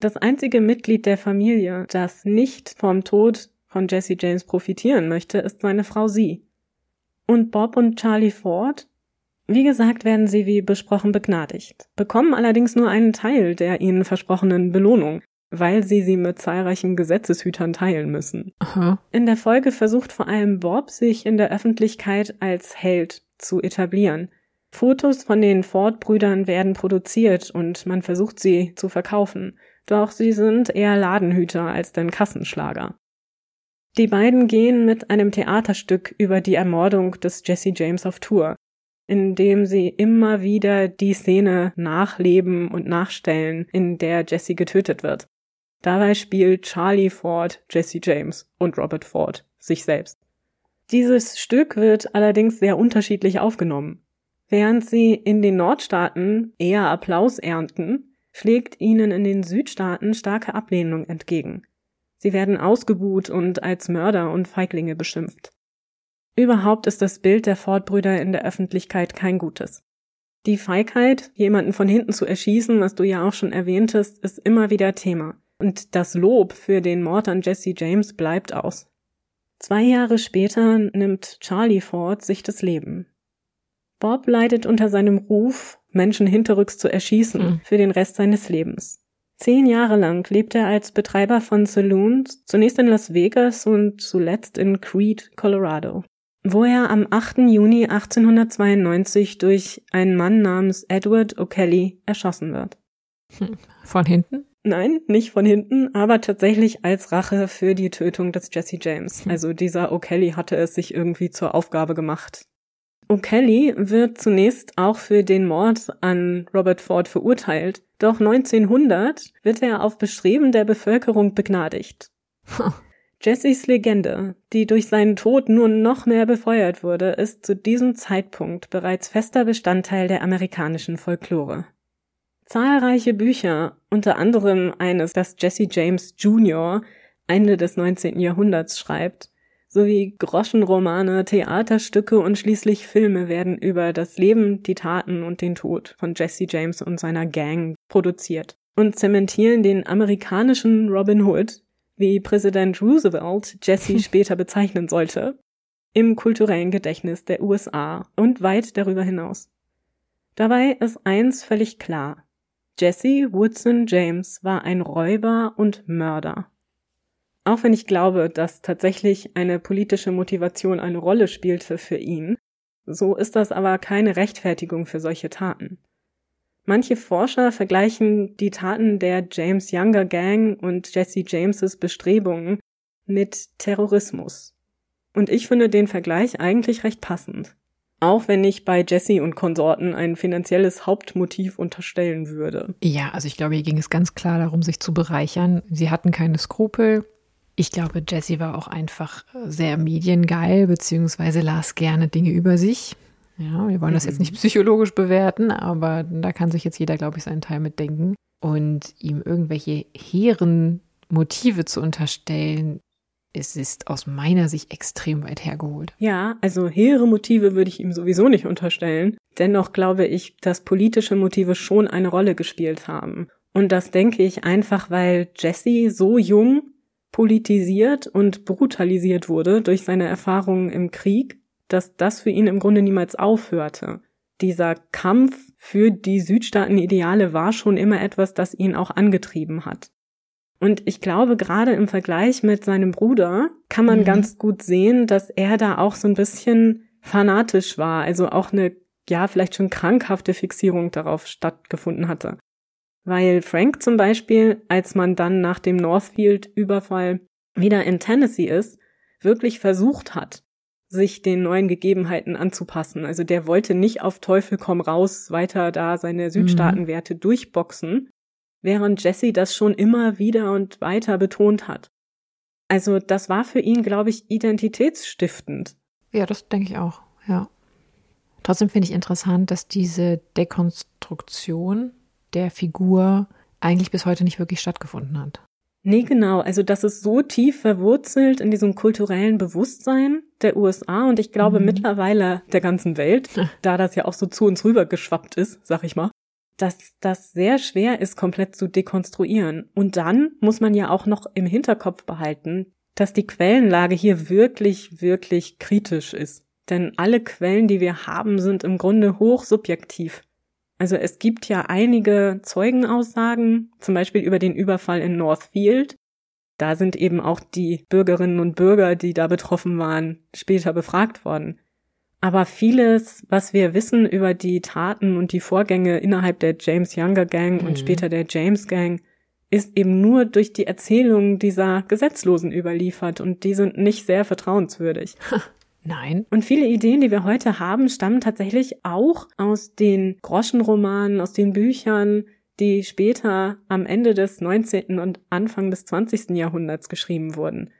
Das einzige Mitglied der Familie, das nicht vom Tod von Jesse James profitieren möchte, ist seine Frau sie. Und Bob und Charlie Ford? Wie gesagt, werden sie wie besprochen begnadigt, bekommen allerdings nur einen Teil der ihnen versprochenen Belohnung, weil sie sie mit zahlreichen Gesetzeshütern teilen müssen. Aha. In der Folge versucht vor allem Bob, sich in der Öffentlichkeit als Held zu etablieren. Fotos von den Ford-Brüdern werden produziert und man versucht sie zu verkaufen. Doch sie sind eher Ladenhüter als denn Kassenschlager. Die beiden gehen mit einem Theaterstück über die Ermordung des Jesse James auf Tour, in dem sie immer wieder die Szene nachleben und nachstellen, in der Jesse getötet wird. Dabei spielt Charlie Ford Jesse James und Robert Ford sich selbst. Dieses Stück wird allerdings sehr unterschiedlich aufgenommen. Während sie in den Nordstaaten eher Applaus ernten, schlägt ihnen in den Südstaaten starke Ablehnung entgegen. Sie werden ausgebuht und als Mörder und Feiglinge beschimpft. Überhaupt ist das Bild der Ford-Brüder in der Öffentlichkeit kein gutes. Die Feigheit, jemanden von hinten zu erschießen, was du ja auch schon erwähntest, ist immer wieder Thema. Und das Lob für den Mord an Jesse James bleibt aus. Zwei Jahre später nimmt Charlie Ford sich das Leben. Bob leidet unter seinem Ruf, Menschen hinterrücks zu erschießen, Hm. für den Rest seines Lebens. Zehn Jahre lang lebt er als Betreiber von Saloons, zunächst in Las Vegas und zuletzt in Creed, Colorado, wo er am 8. Juni 1892 durch einen Mann namens Edward O'Kelly erschossen wird. Von hinten? Nein, nicht von hinten, aber tatsächlich als Rache für die Tötung des Jesse James. Also dieser O'Kelly hatte es sich irgendwie zur Aufgabe gemacht. O'Kelly wird zunächst auch für den Mord an Robert Ford verurteilt, doch 1900 wird er auf Bestreben der Bevölkerung begnadigt. Jessys Legende, die durch seinen Tod nur noch mehr befeuert wurde, ist zu diesem Zeitpunkt bereits fester Bestandteil der amerikanischen Folklore. Zahlreiche Bücher, unter anderem eines, das Jesse James Jr. Ende des 19. Jahrhunderts schreibt, sowie Groschenromane, Theaterstücke und schließlich Filme werden über das Leben, die Taten und den Tod von Jesse James und seiner Gang produziert und zementieren den amerikanischen Robin Hood, wie Präsident Roosevelt Jesse später bezeichnen sollte, im kulturellen Gedächtnis der USA und weit darüber hinaus. Dabei ist eins völlig klar. Jesse Woodson James war ein Räuber und Mörder. Auch wenn ich glaube, dass tatsächlich eine politische Motivation eine Rolle spielte für ihn, so ist das aber keine Rechtfertigung für solche Taten. Manche Forscher vergleichen die Taten der James Younger Gang und Jesse Jameses Bestrebungen mit Terrorismus. Und ich finde den Vergleich eigentlich recht passend. Auch wenn ich bei Jesse und Konsorten ein finanzielles Hauptmotiv unterstellen würde. Ja, also ich glaube, hier ging es ganz klar darum, sich zu bereichern. Sie hatten keine Skrupel. Ich glaube, Jessie war auch einfach äh, sehr mediengeil, beziehungsweise las gerne Dinge über sich. Ja, wir wollen das jetzt nicht psychologisch bewerten, aber da kann sich jetzt jeder, glaube ich, seinen Teil mitdenken. Und ihm irgendwelche hehren Motive zu unterstellen, es ist aus meiner Sicht extrem weit hergeholt. Ja, also hehre Motive würde ich ihm sowieso nicht unterstellen. Dennoch glaube ich, dass politische Motive schon eine Rolle gespielt haben. Und das denke ich einfach, weil Jesse so jung politisiert und brutalisiert wurde durch seine Erfahrungen im Krieg, dass das für ihn im Grunde niemals aufhörte. Dieser Kampf für die Südstaaten-Ideale war schon immer etwas, das ihn auch angetrieben hat. Und ich glaube, gerade im Vergleich mit seinem Bruder kann man Mhm. ganz gut sehen, dass er da auch so ein bisschen fanatisch war, also auch eine, ja, vielleicht schon krankhafte Fixierung darauf stattgefunden hatte. Weil Frank zum Beispiel, als man dann nach dem Northfield-Überfall wieder in Tennessee ist, wirklich versucht hat, sich den neuen Gegebenheiten anzupassen. Also der wollte nicht auf Teufel komm raus weiter da seine Südstaatenwerte durchboxen, während Jesse das schon immer wieder und weiter betont hat. Also das war für ihn, glaube ich, identitätsstiftend. Ja, das denke ich auch, ja. Trotzdem finde ich interessant, dass diese Dekonstruktion der Figur eigentlich bis heute nicht wirklich stattgefunden hat. Nee, genau. Also das ist so tief verwurzelt in diesem kulturellen Bewusstsein der USA und ich glaube mhm. mittlerweile der ganzen Welt, da das ja auch so zu uns rübergeschwappt ist, sag ich mal, dass das sehr schwer ist, komplett zu dekonstruieren. Und dann muss man ja auch noch im Hinterkopf behalten, dass die Quellenlage hier wirklich, wirklich kritisch ist. Denn alle Quellen, die wir haben, sind im Grunde hoch subjektiv. Also es gibt ja einige Zeugenaussagen, zum Beispiel über den Überfall in Northfield. Da sind eben auch die Bürgerinnen und Bürger, die da betroffen waren, später befragt worden. Aber vieles, was wir wissen über die Taten und die Vorgänge innerhalb der James Younger Gang mhm. und später der James Gang, ist eben nur durch die Erzählungen dieser Gesetzlosen überliefert und die sind nicht sehr vertrauenswürdig. Nein. Und viele Ideen, die wir heute haben, stammen tatsächlich auch aus den Groschenromanen, aus den Büchern, die später am Ende des 19. und Anfang des 20. Jahrhunderts geschrieben wurden.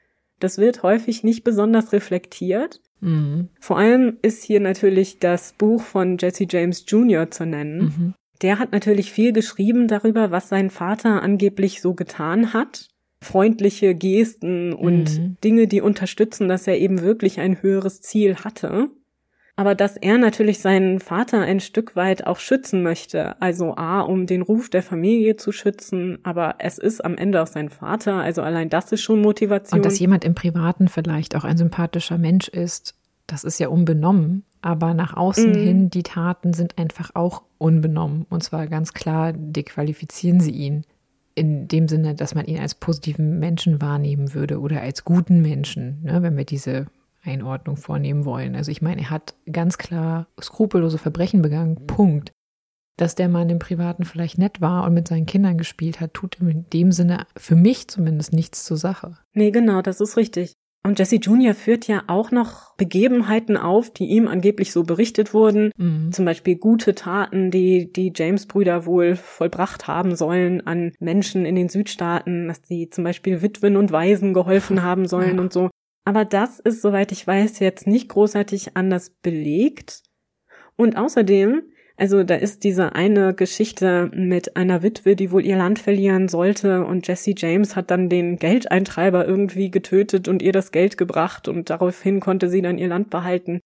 Das wird häufig nicht besonders reflektiert. Mhm. Vor allem ist hier natürlich das Buch von Jesse James Jr. zu nennen. Mhm. Der hat natürlich viel geschrieben darüber, was sein Vater angeblich so getan hat freundliche Gesten und mhm. Dinge, die unterstützen, dass er eben wirklich ein höheres Ziel hatte. Aber dass er natürlich seinen Vater ein Stück weit auch schützen möchte. Also A, um den Ruf der Familie zu schützen, aber es ist am Ende auch sein Vater, also allein das ist schon Motivation. Und dass jemand im Privaten vielleicht auch ein sympathischer Mensch ist, das ist ja unbenommen. Aber nach außen mhm. hin, die Taten sind einfach auch unbenommen. Und zwar ganz klar dequalifizieren sie ihn in dem Sinne, dass man ihn als positiven Menschen wahrnehmen würde oder als guten Menschen, ne, wenn wir diese Einordnung vornehmen wollen. Also ich meine, er hat ganz klar skrupellose Verbrechen begangen, Punkt. Dass der Mann im Privaten vielleicht nett war und mit seinen Kindern gespielt hat, tut in dem Sinne für mich zumindest nichts zur Sache. Nee, genau, das ist richtig. Und Jesse Jr. führt ja auch noch Begebenheiten auf, die ihm angeblich so berichtet wurden. Mhm. Zum Beispiel gute Taten, die die James-Brüder wohl vollbracht haben sollen an Menschen in den Südstaaten, dass sie zum Beispiel Witwen und Waisen geholfen haben sollen ja. und so. Aber das ist, soweit ich weiß, jetzt nicht großartig anders belegt. Und außerdem also da ist diese eine Geschichte mit einer Witwe, die wohl ihr Land verlieren sollte und Jesse James hat dann den Geldeintreiber irgendwie getötet und ihr das Geld gebracht und daraufhin konnte sie dann ihr Land behalten.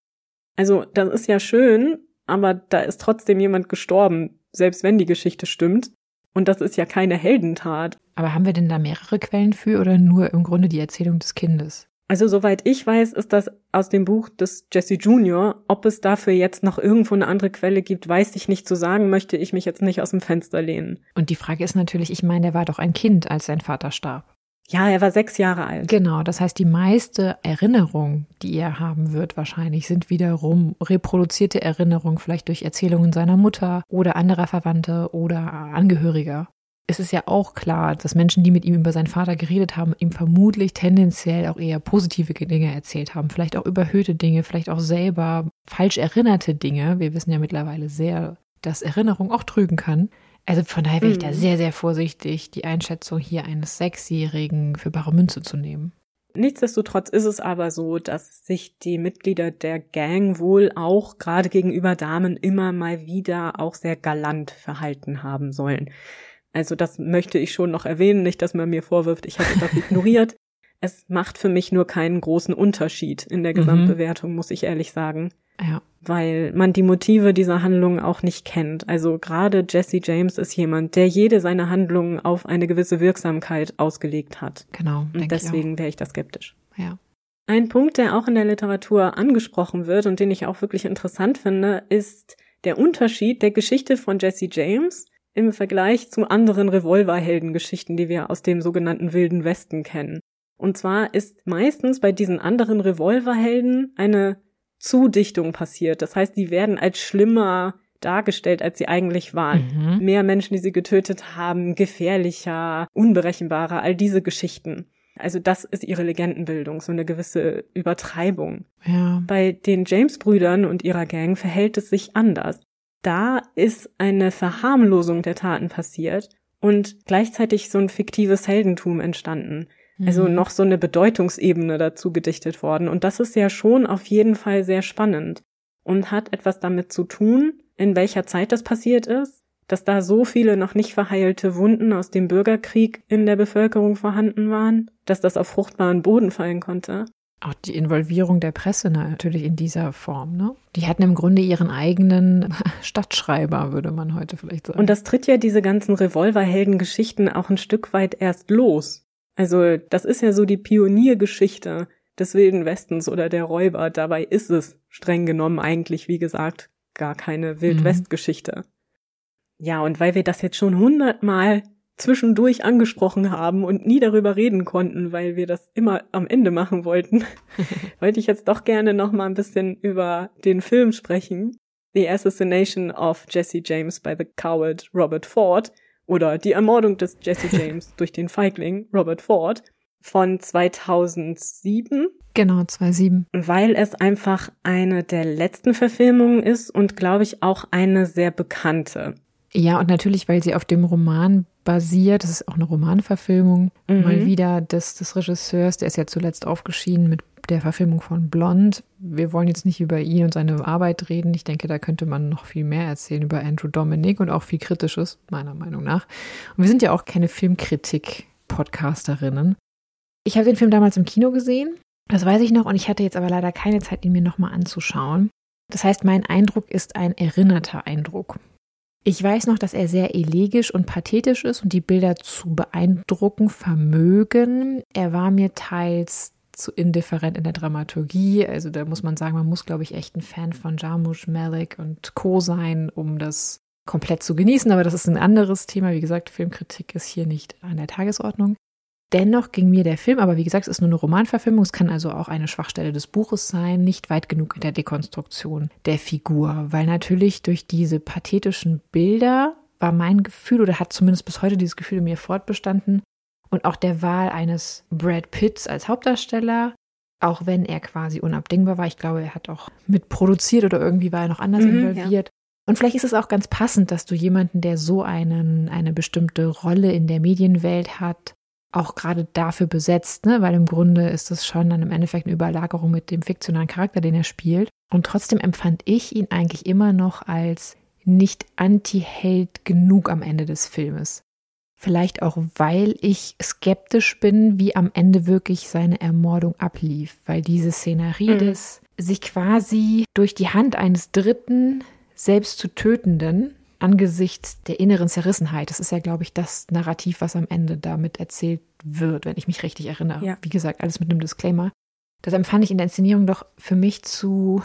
Also das ist ja schön, aber da ist trotzdem jemand gestorben, selbst wenn die Geschichte stimmt. Und das ist ja keine Heldentat. Aber haben wir denn da mehrere Quellen für oder nur im Grunde die Erzählung des Kindes? Also soweit ich weiß, ist das aus dem Buch des Jesse Junior. Ob es dafür jetzt noch irgendwo eine andere Quelle gibt, weiß ich nicht zu sagen, möchte ich mich jetzt nicht aus dem Fenster lehnen. Und die Frage ist natürlich, ich meine, er war doch ein Kind, als sein Vater starb. Ja, er war sechs Jahre alt. Genau, das heißt, die meiste Erinnerung, die er haben wird, wahrscheinlich sind wiederum reproduzierte Erinnerungen, vielleicht durch Erzählungen seiner Mutter oder anderer Verwandte oder Angehöriger es ist ja auch klar, dass Menschen, die mit ihm über seinen Vater geredet haben, ihm vermutlich tendenziell auch eher positive Dinge erzählt haben. Vielleicht auch überhöhte Dinge, vielleicht auch selber falsch erinnerte Dinge. Wir wissen ja mittlerweile sehr, dass Erinnerung auch trügen kann. Also von daher wäre ich da mhm. sehr, sehr vorsichtig, die Einschätzung hier eines Sechsjährigen für bare Münze zu nehmen. Nichtsdestotrotz ist es aber so, dass sich die Mitglieder der Gang wohl auch gerade gegenüber Damen immer mal wieder auch sehr galant verhalten haben sollen. Also das möchte ich schon noch erwähnen, nicht, dass man mir vorwirft, ich hätte das ignoriert. Es macht für mich nur keinen großen Unterschied in der mhm. Gesamtbewertung, mhm. muss ich ehrlich sagen. Ja. Weil man die Motive dieser Handlungen auch nicht kennt. Also gerade Jesse James ist jemand, der jede seiner Handlungen auf eine gewisse Wirksamkeit ausgelegt hat. Genau. Und deswegen wäre ich da skeptisch. Ja. Ein Punkt, der auch in der Literatur angesprochen wird und den ich auch wirklich interessant finde, ist der Unterschied der Geschichte von Jesse James im Vergleich zu anderen Revolverheldengeschichten, die wir aus dem sogenannten Wilden Westen kennen. Und zwar ist meistens bei diesen anderen Revolverhelden eine Zudichtung passiert. Das heißt, die werden als schlimmer dargestellt, als sie eigentlich waren. Mhm. Mehr Menschen, die sie getötet haben, gefährlicher, unberechenbarer, all diese Geschichten. Also das ist ihre Legendenbildung, so eine gewisse Übertreibung. Ja. Bei den James-Brüdern und ihrer Gang verhält es sich anders da ist eine Verharmlosung der Taten passiert und gleichzeitig so ein fiktives Heldentum entstanden. Also mhm. noch so eine Bedeutungsebene dazu gedichtet worden. Und das ist ja schon auf jeden Fall sehr spannend. und hat etwas damit zu tun, in welcher Zeit das passiert ist, dass da so viele noch nicht verheilte Wunden aus dem Bürgerkrieg in der Bevölkerung vorhanden waren, dass das auf fruchtbaren Boden fallen konnte. Auch die Involvierung der Presse natürlich in dieser Form, ne? Die hatten im Grunde ihren eigenen Stadtschreiber, würde man heute vielleicht sagen. Und das tritt ja diese ganzen Revolverheldengeschichten auch ein Stück weit erst los. Also, das ist ja so die Pioniergeschichte des Wilden Westens oder der Räuber. Dabei ist es streng genommen eigentlich, wie gesagt, gar keine Wildwest-Geschichte. Mhm. Ja, und weil wir das jetzt schon hundertmal zwischendurch angesprochen haben und nie darüber reden konnten, weil wir das immer am Ende machen wollten, wollte ich jetzt doch gerne noch mal ein bisschen über den Film sprechen. The Assassination of Jesse James by the Coward Robert Ford oder die Ermordung des Jesse James durch den Feigling Robert Ford von 2007. Genau, 2007. Weil es einfach eine der letzten Verfilmungen ist und glaube ich auch eine sehr bekannte. Ja, und natürlich, weil sie auf dem Roman basiert. Das ist auch eine Romanverfilmung. Mhm. Mal wieder des, des Regisseurs, der ist ja zuletzt aufgeschieden mit der Verfilmung von Blond. Wir wollen jetzt nicht über ihn und seine Arbeit reden. Ich denke, da könnte man noch viel mehr erzählen über Andrew Dominic und auch viel Kritisches, meiner Meinung nach. Und wir sind ja auch keine Filmkritik-Podcasterinnen. Ich habe den Film damals im Kino gesehen. Das weiß ich noch und ich hatte jetzt aber leider keine Zeit, ihn mir nochmal anzuschauen. Das heißt, mein Eindruck ist ein erinnerter Eindruck. Ich weiß noch, dass er sehr elegisch und pathetisch ist und die Bilder zu beeindrucken vermögen. Er war mir teils zu indifferent in der Dramaturgie. Also da muss man sagen, man muss, glaube ich, echt ein Fan von Jarmusch, Malik und Co. sein, um das komplett zu genießen. Aber das ist ein anderes Thema. Wie gesagt, Filmkritik ist hier nicht an der Tagesordnung. Dennoch ging mir der Film, aber wie gesagt, es ist nur eine Romanverfilmung, es kann also auch eine Schwachstelle des Buches sein, nicht weit genug in der Dekonstruktion der Figur, weil natürlich durch diese pathetischen Bilder war mein Gefühl oder hat zumindest bis heute dieses Gefühl in mir fortbestanden und auch der Wahl eines Brad Pitts als Hauptdarsteller, auch wenn er quasi unabdingbar war. Ich glaube, er hat auch mitproduziert oder irgendwie war er noch anders mhm, involviert. Ja. Und vielleicht ist es auch ganz passend, dass du jemanden, der so einen, eine bestimmte Rolle in der Medienwelt hat, auch gerade dafür besetzt, ne? weil im Grunde ist es schon dann im Endeffekt eine Überlagerung mit dem fiktionalen Charakter, den er spielt. Und trotzdem empfand ich ihn eigentlich immer noch als nicht Anti-Held genug am Ende des Filmes. Vielleicht auch, weil ich skeptisch bin, wie am Ende wirklich seine Ermordung ablief, weil diese Szenerie mhm. des sich quasi durch die Hand eines Dritten selbst zu Tötenden angesichts der inneren Zerrissenheit, das ist ja, glaube ich, das Narrativ, was am Ende damit erzählt wird, wenn ich mich richtig erinnere. Ja. Wie gesagt, alles mit einem Disclaimer. Das empfand ich in der Inszenierung doch für mich zu,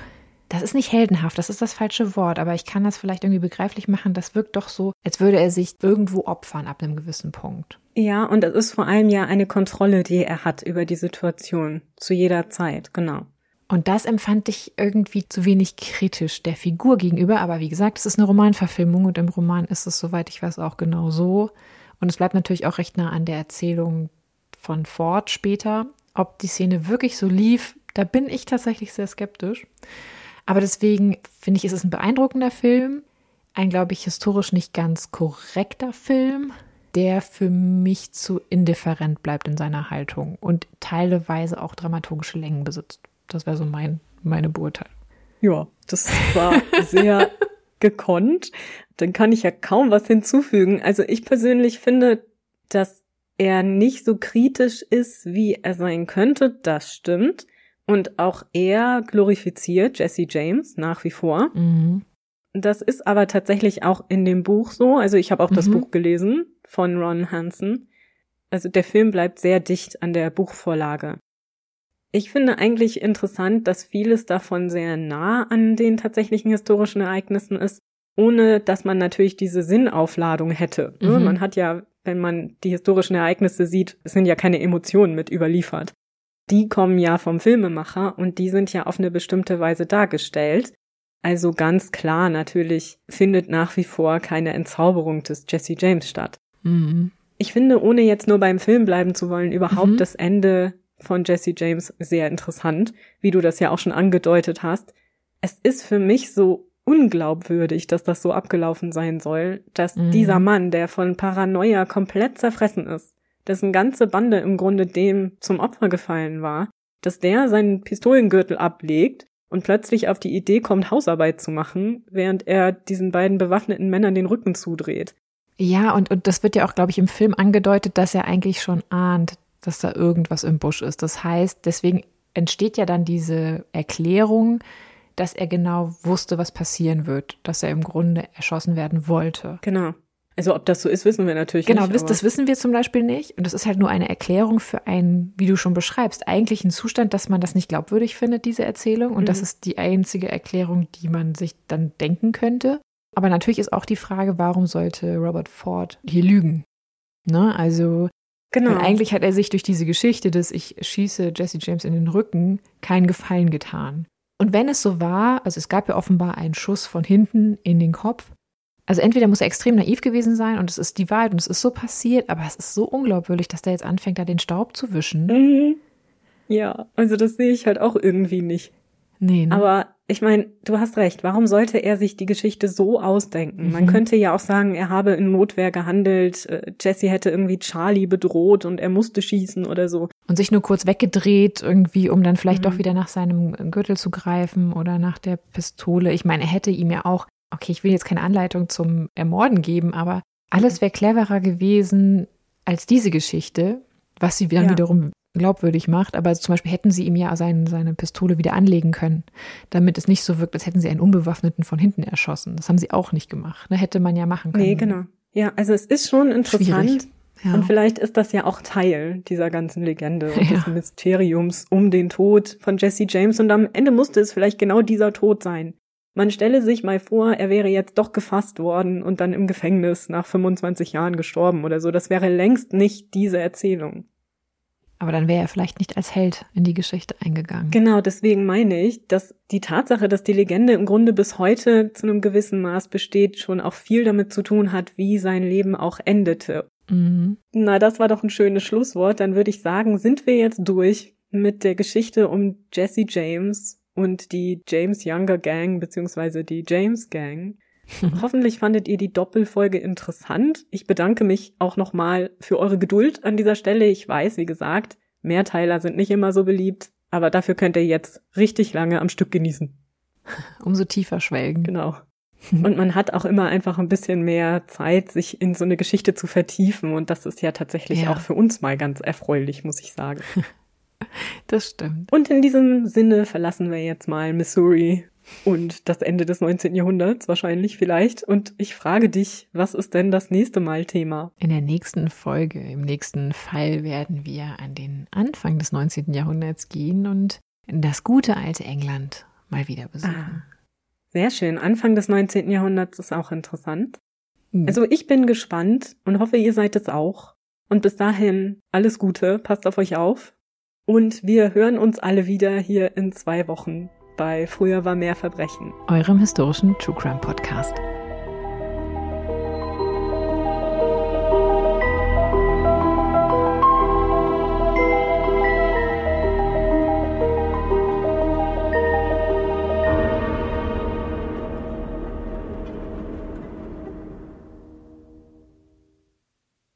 das ist nicht heldenhaft, das ist das falsche Wort, aber ich kann das vielleicht irgendwie begreiflich machen. Das wirkt doch so, als würde er sich irgendwo opfern ab einem gewissen Punkt. Ja, und es ist vor allem ja eine Kontrolle, die er hat über die Situation zu jeder Zeit, genau. Und das empfand ich irgendwie zu wenig kritisch der Figur gegenüber. Aber wie gesagt, es ist eine Romanverfilmung und im Roman ist es, soweit ich weiß, auch genau so. Und es bleibt natürlich auch recht nah an der Erzählung von Ford später. Ob die Szene wirklich so lief, da bin ich tatsächlich sehr skeptisch. Aber deswegen finde ich, ist es ein beeindruckender Film. Ein, glaube ich, historisch nicht ganz korrekter Film, der für mich zu indifferent bleibt in seiner Haltung und teilweise auch dramaturgische Längen besitzt. Das wäre so mein, meine Beurteilung. Ja, das war sehr gekonnt. Dann kann ich ja kaum was hinzufügen. Also ich persönlich finde, dass er nicht so kritisch ist, wie er sein könnte. Das stimmt. Und auch er glorifiziert Jesse James nach wie vor. Mhm. Das ist aber tatsächlich auch in dem Buch so. Also ich habe auch mhm. das Buch gelesen von Ron Hansen. Also der Film bleibt sehr dicht an der Buchvorlage. Ich finde eigentlich interessant, dass vieles davon sehr nah an den tatsächlichen historischen Ereignissen ist, ohne dass man natürlich diese Sinnaufladung hätte. Ne? Mhm. Man hat ja, wenn man die historischen Ereignisse sieht, es sind ja keine Emotionen mit überliefert. Die kommen ja vom Filmemacher und die sind ja auf eine bestimmte Weise dargestellt. Also ganz klar natürlich findet nach wie vor keine Entzauberung des Jesse James statt. Mhm. Ich finde, ohne jetzt nur beim Film bleiben zu wollen, überhaupt mhm. das Ende von Jesse James sehr interessant, wie du das ja auch schon angedeutet hast. Es ist für mich so unglaubwürdig, dass das so abgelaufen sein soll, dass mhm. dieser Mann, der von Paranoia komplett zerfressen ist, dessen ganze Bande im Grunde dem zum Opfer gefallen war, dass der seinen Pistolengürtel ablegt und plötzlich auf die Idee kommt, Hausarbeit zu machen, während er diesen beiden bewaffneten Männern den Rücken zudreht. Ja, und, und das wird ja auch, glaube ich, im Film angedeutet, dass er eigentlich schon ahnt, dass da irgendwas im Busch ist. Das heißt, deswegen entsteht ja dann diese Erklärung, dass er genau wusste, was passieren wird, dass er im Grunde erschossen werden wollte. Genau. Also ob das so ist, wissen wir natürlich genau, nicht. Genau, das wissen wir zum Beispiel nicht. Und das ist halt nur eine Erklärung für einen, wie du schon beschreibst, eigentlich einen Zustand, dass man das nicht glaubwürdig findet, diese Erzählung. Und mhm. das ist die einzige Erklärung, die man sich dann denken könnte. Aber natürlich ist auch die Frage, warum sollte Robert Ford hier lügen? Ne? Also Genau. Weil eigentlich hat er sich durch diese Geschichte, dass ich schieße Jesse James in den Rücken, keinen Gefallen getan. Und wenn es so war, also es gab ja offenbar einen Schuss von hinten in den Kopf. Also entweder muss er extrem naiv gewesen sein und es ist die Wahrheit und es ist so passiert, aber es ist so unglaubwürdig, dass der jetzt anfängt, da den Staub zu wischen. Mhm. Ja, also das sehe ich halt auch irgendwie nicht. Nee, ne? Aber ich meine, du hast recht. Warum sollte er sich die Geschichte so ausdenken? Mhm. Man könnte ja auch sagen, er habe in Notwehr gehandelt, äh, Jesse hätte irgendwie Charlie bedroht und er musste schießen oder so. Und sich nur kurz weggedreht, irgendwie, um dann vielleicht mhm. doch wieder nach seinem Gürtel zu greifen oder nach der Pistole. Ich meine, er hätte ihm ja auch, okay, ich will jetzt keine Anleitung zum Ermorden geben, aber alles wäre cleverer gewesen als diese Geschichte, was sie dann ja. wiederum glaubwürdig macht. Aber zum Beispiel hätten sie ihm ja sein, seine Pistole wieder anlegen können, damit es nicht so wirkt, als hätten sie einen Unbewaffneten von hinten erschossen. Das haben sie auch nicht gemacht. Ne? Hätte man ja machen können. Nee, genau. Ja, also es ist schon interessant. Ja. Und vielleicht ist das ja auch Teil dieser ganzen Legende und ja. des Mysteriums um den Tod von Jesse James. Und am Ende musste es vielleicht genau dieser Tod sein. Man stelle sich mal vor, er wäre jetzt doch gefasst worden und dann im Gefängnis nach 25 Jahren gestorben oder so. Das wäre längst nicht diese Erzählung. Aber dann wäre er vielleicht nicht als Held in die Geschichte eingegangen. Genau, deswegen meine ich, dass die Tatsache, dass die Legende im Grunde bis heute zu einem gewissen Maß besteht, schon auch viel damit zu tun hat, wie sein Leben auch endete. Mhm. Na, das war doch ein schönes Schlusswort. Dann würde ich sagen, sind wir jetzt durch mit der Geschichte um Jesse James und die James Younger Gang beziehungsweise die James Gang. Hoffentlich fandet ihr die Doppelfolge interessant. Ich bedanke mich auch nochmal für eure Geduld an dieser Stelle. Ich weiß, wie gesagt, Mehrteiler sind nicht immer so beliebt, aber dafür könnt ihr jetzt richtig lange am Stück genießen. Umso tiefer schwelgen. Genau. Und man hat auch immer einfach ein bisschen mehr Zeit, sich in so eine Geschichte zu vertiefen. Und das ist ja tatsächlich ja. auch für uns mal ganz erfreulich, muss ich sagen. Das stimmt. Und in diesem Sinne verlassen wir jetzt mal Missouri und das Ende des 19. Jahrhunderts wahrscheinlich vielleicht. Und ich frage dich, was ist denn das nächste Mal Thema? In der nächsten Folge, im nächsten Fall werden wir an den Anfang des 19. Jahrhunderts gehen und das gute alte England mal wieder besuchen. Ah, sehr schön. Anfang des 19. Jahrhunderts ist auch interessant. Mhm. Also ich bin gespannt und hoffe, ihr seid es auch. Und bis dahin alles Gute, passt auf euch auf. Und wir hören uns alle wieder hier in zwei Wochen bei Früher war mehr Verbrechen. Eurem historischen True Crime Podcast.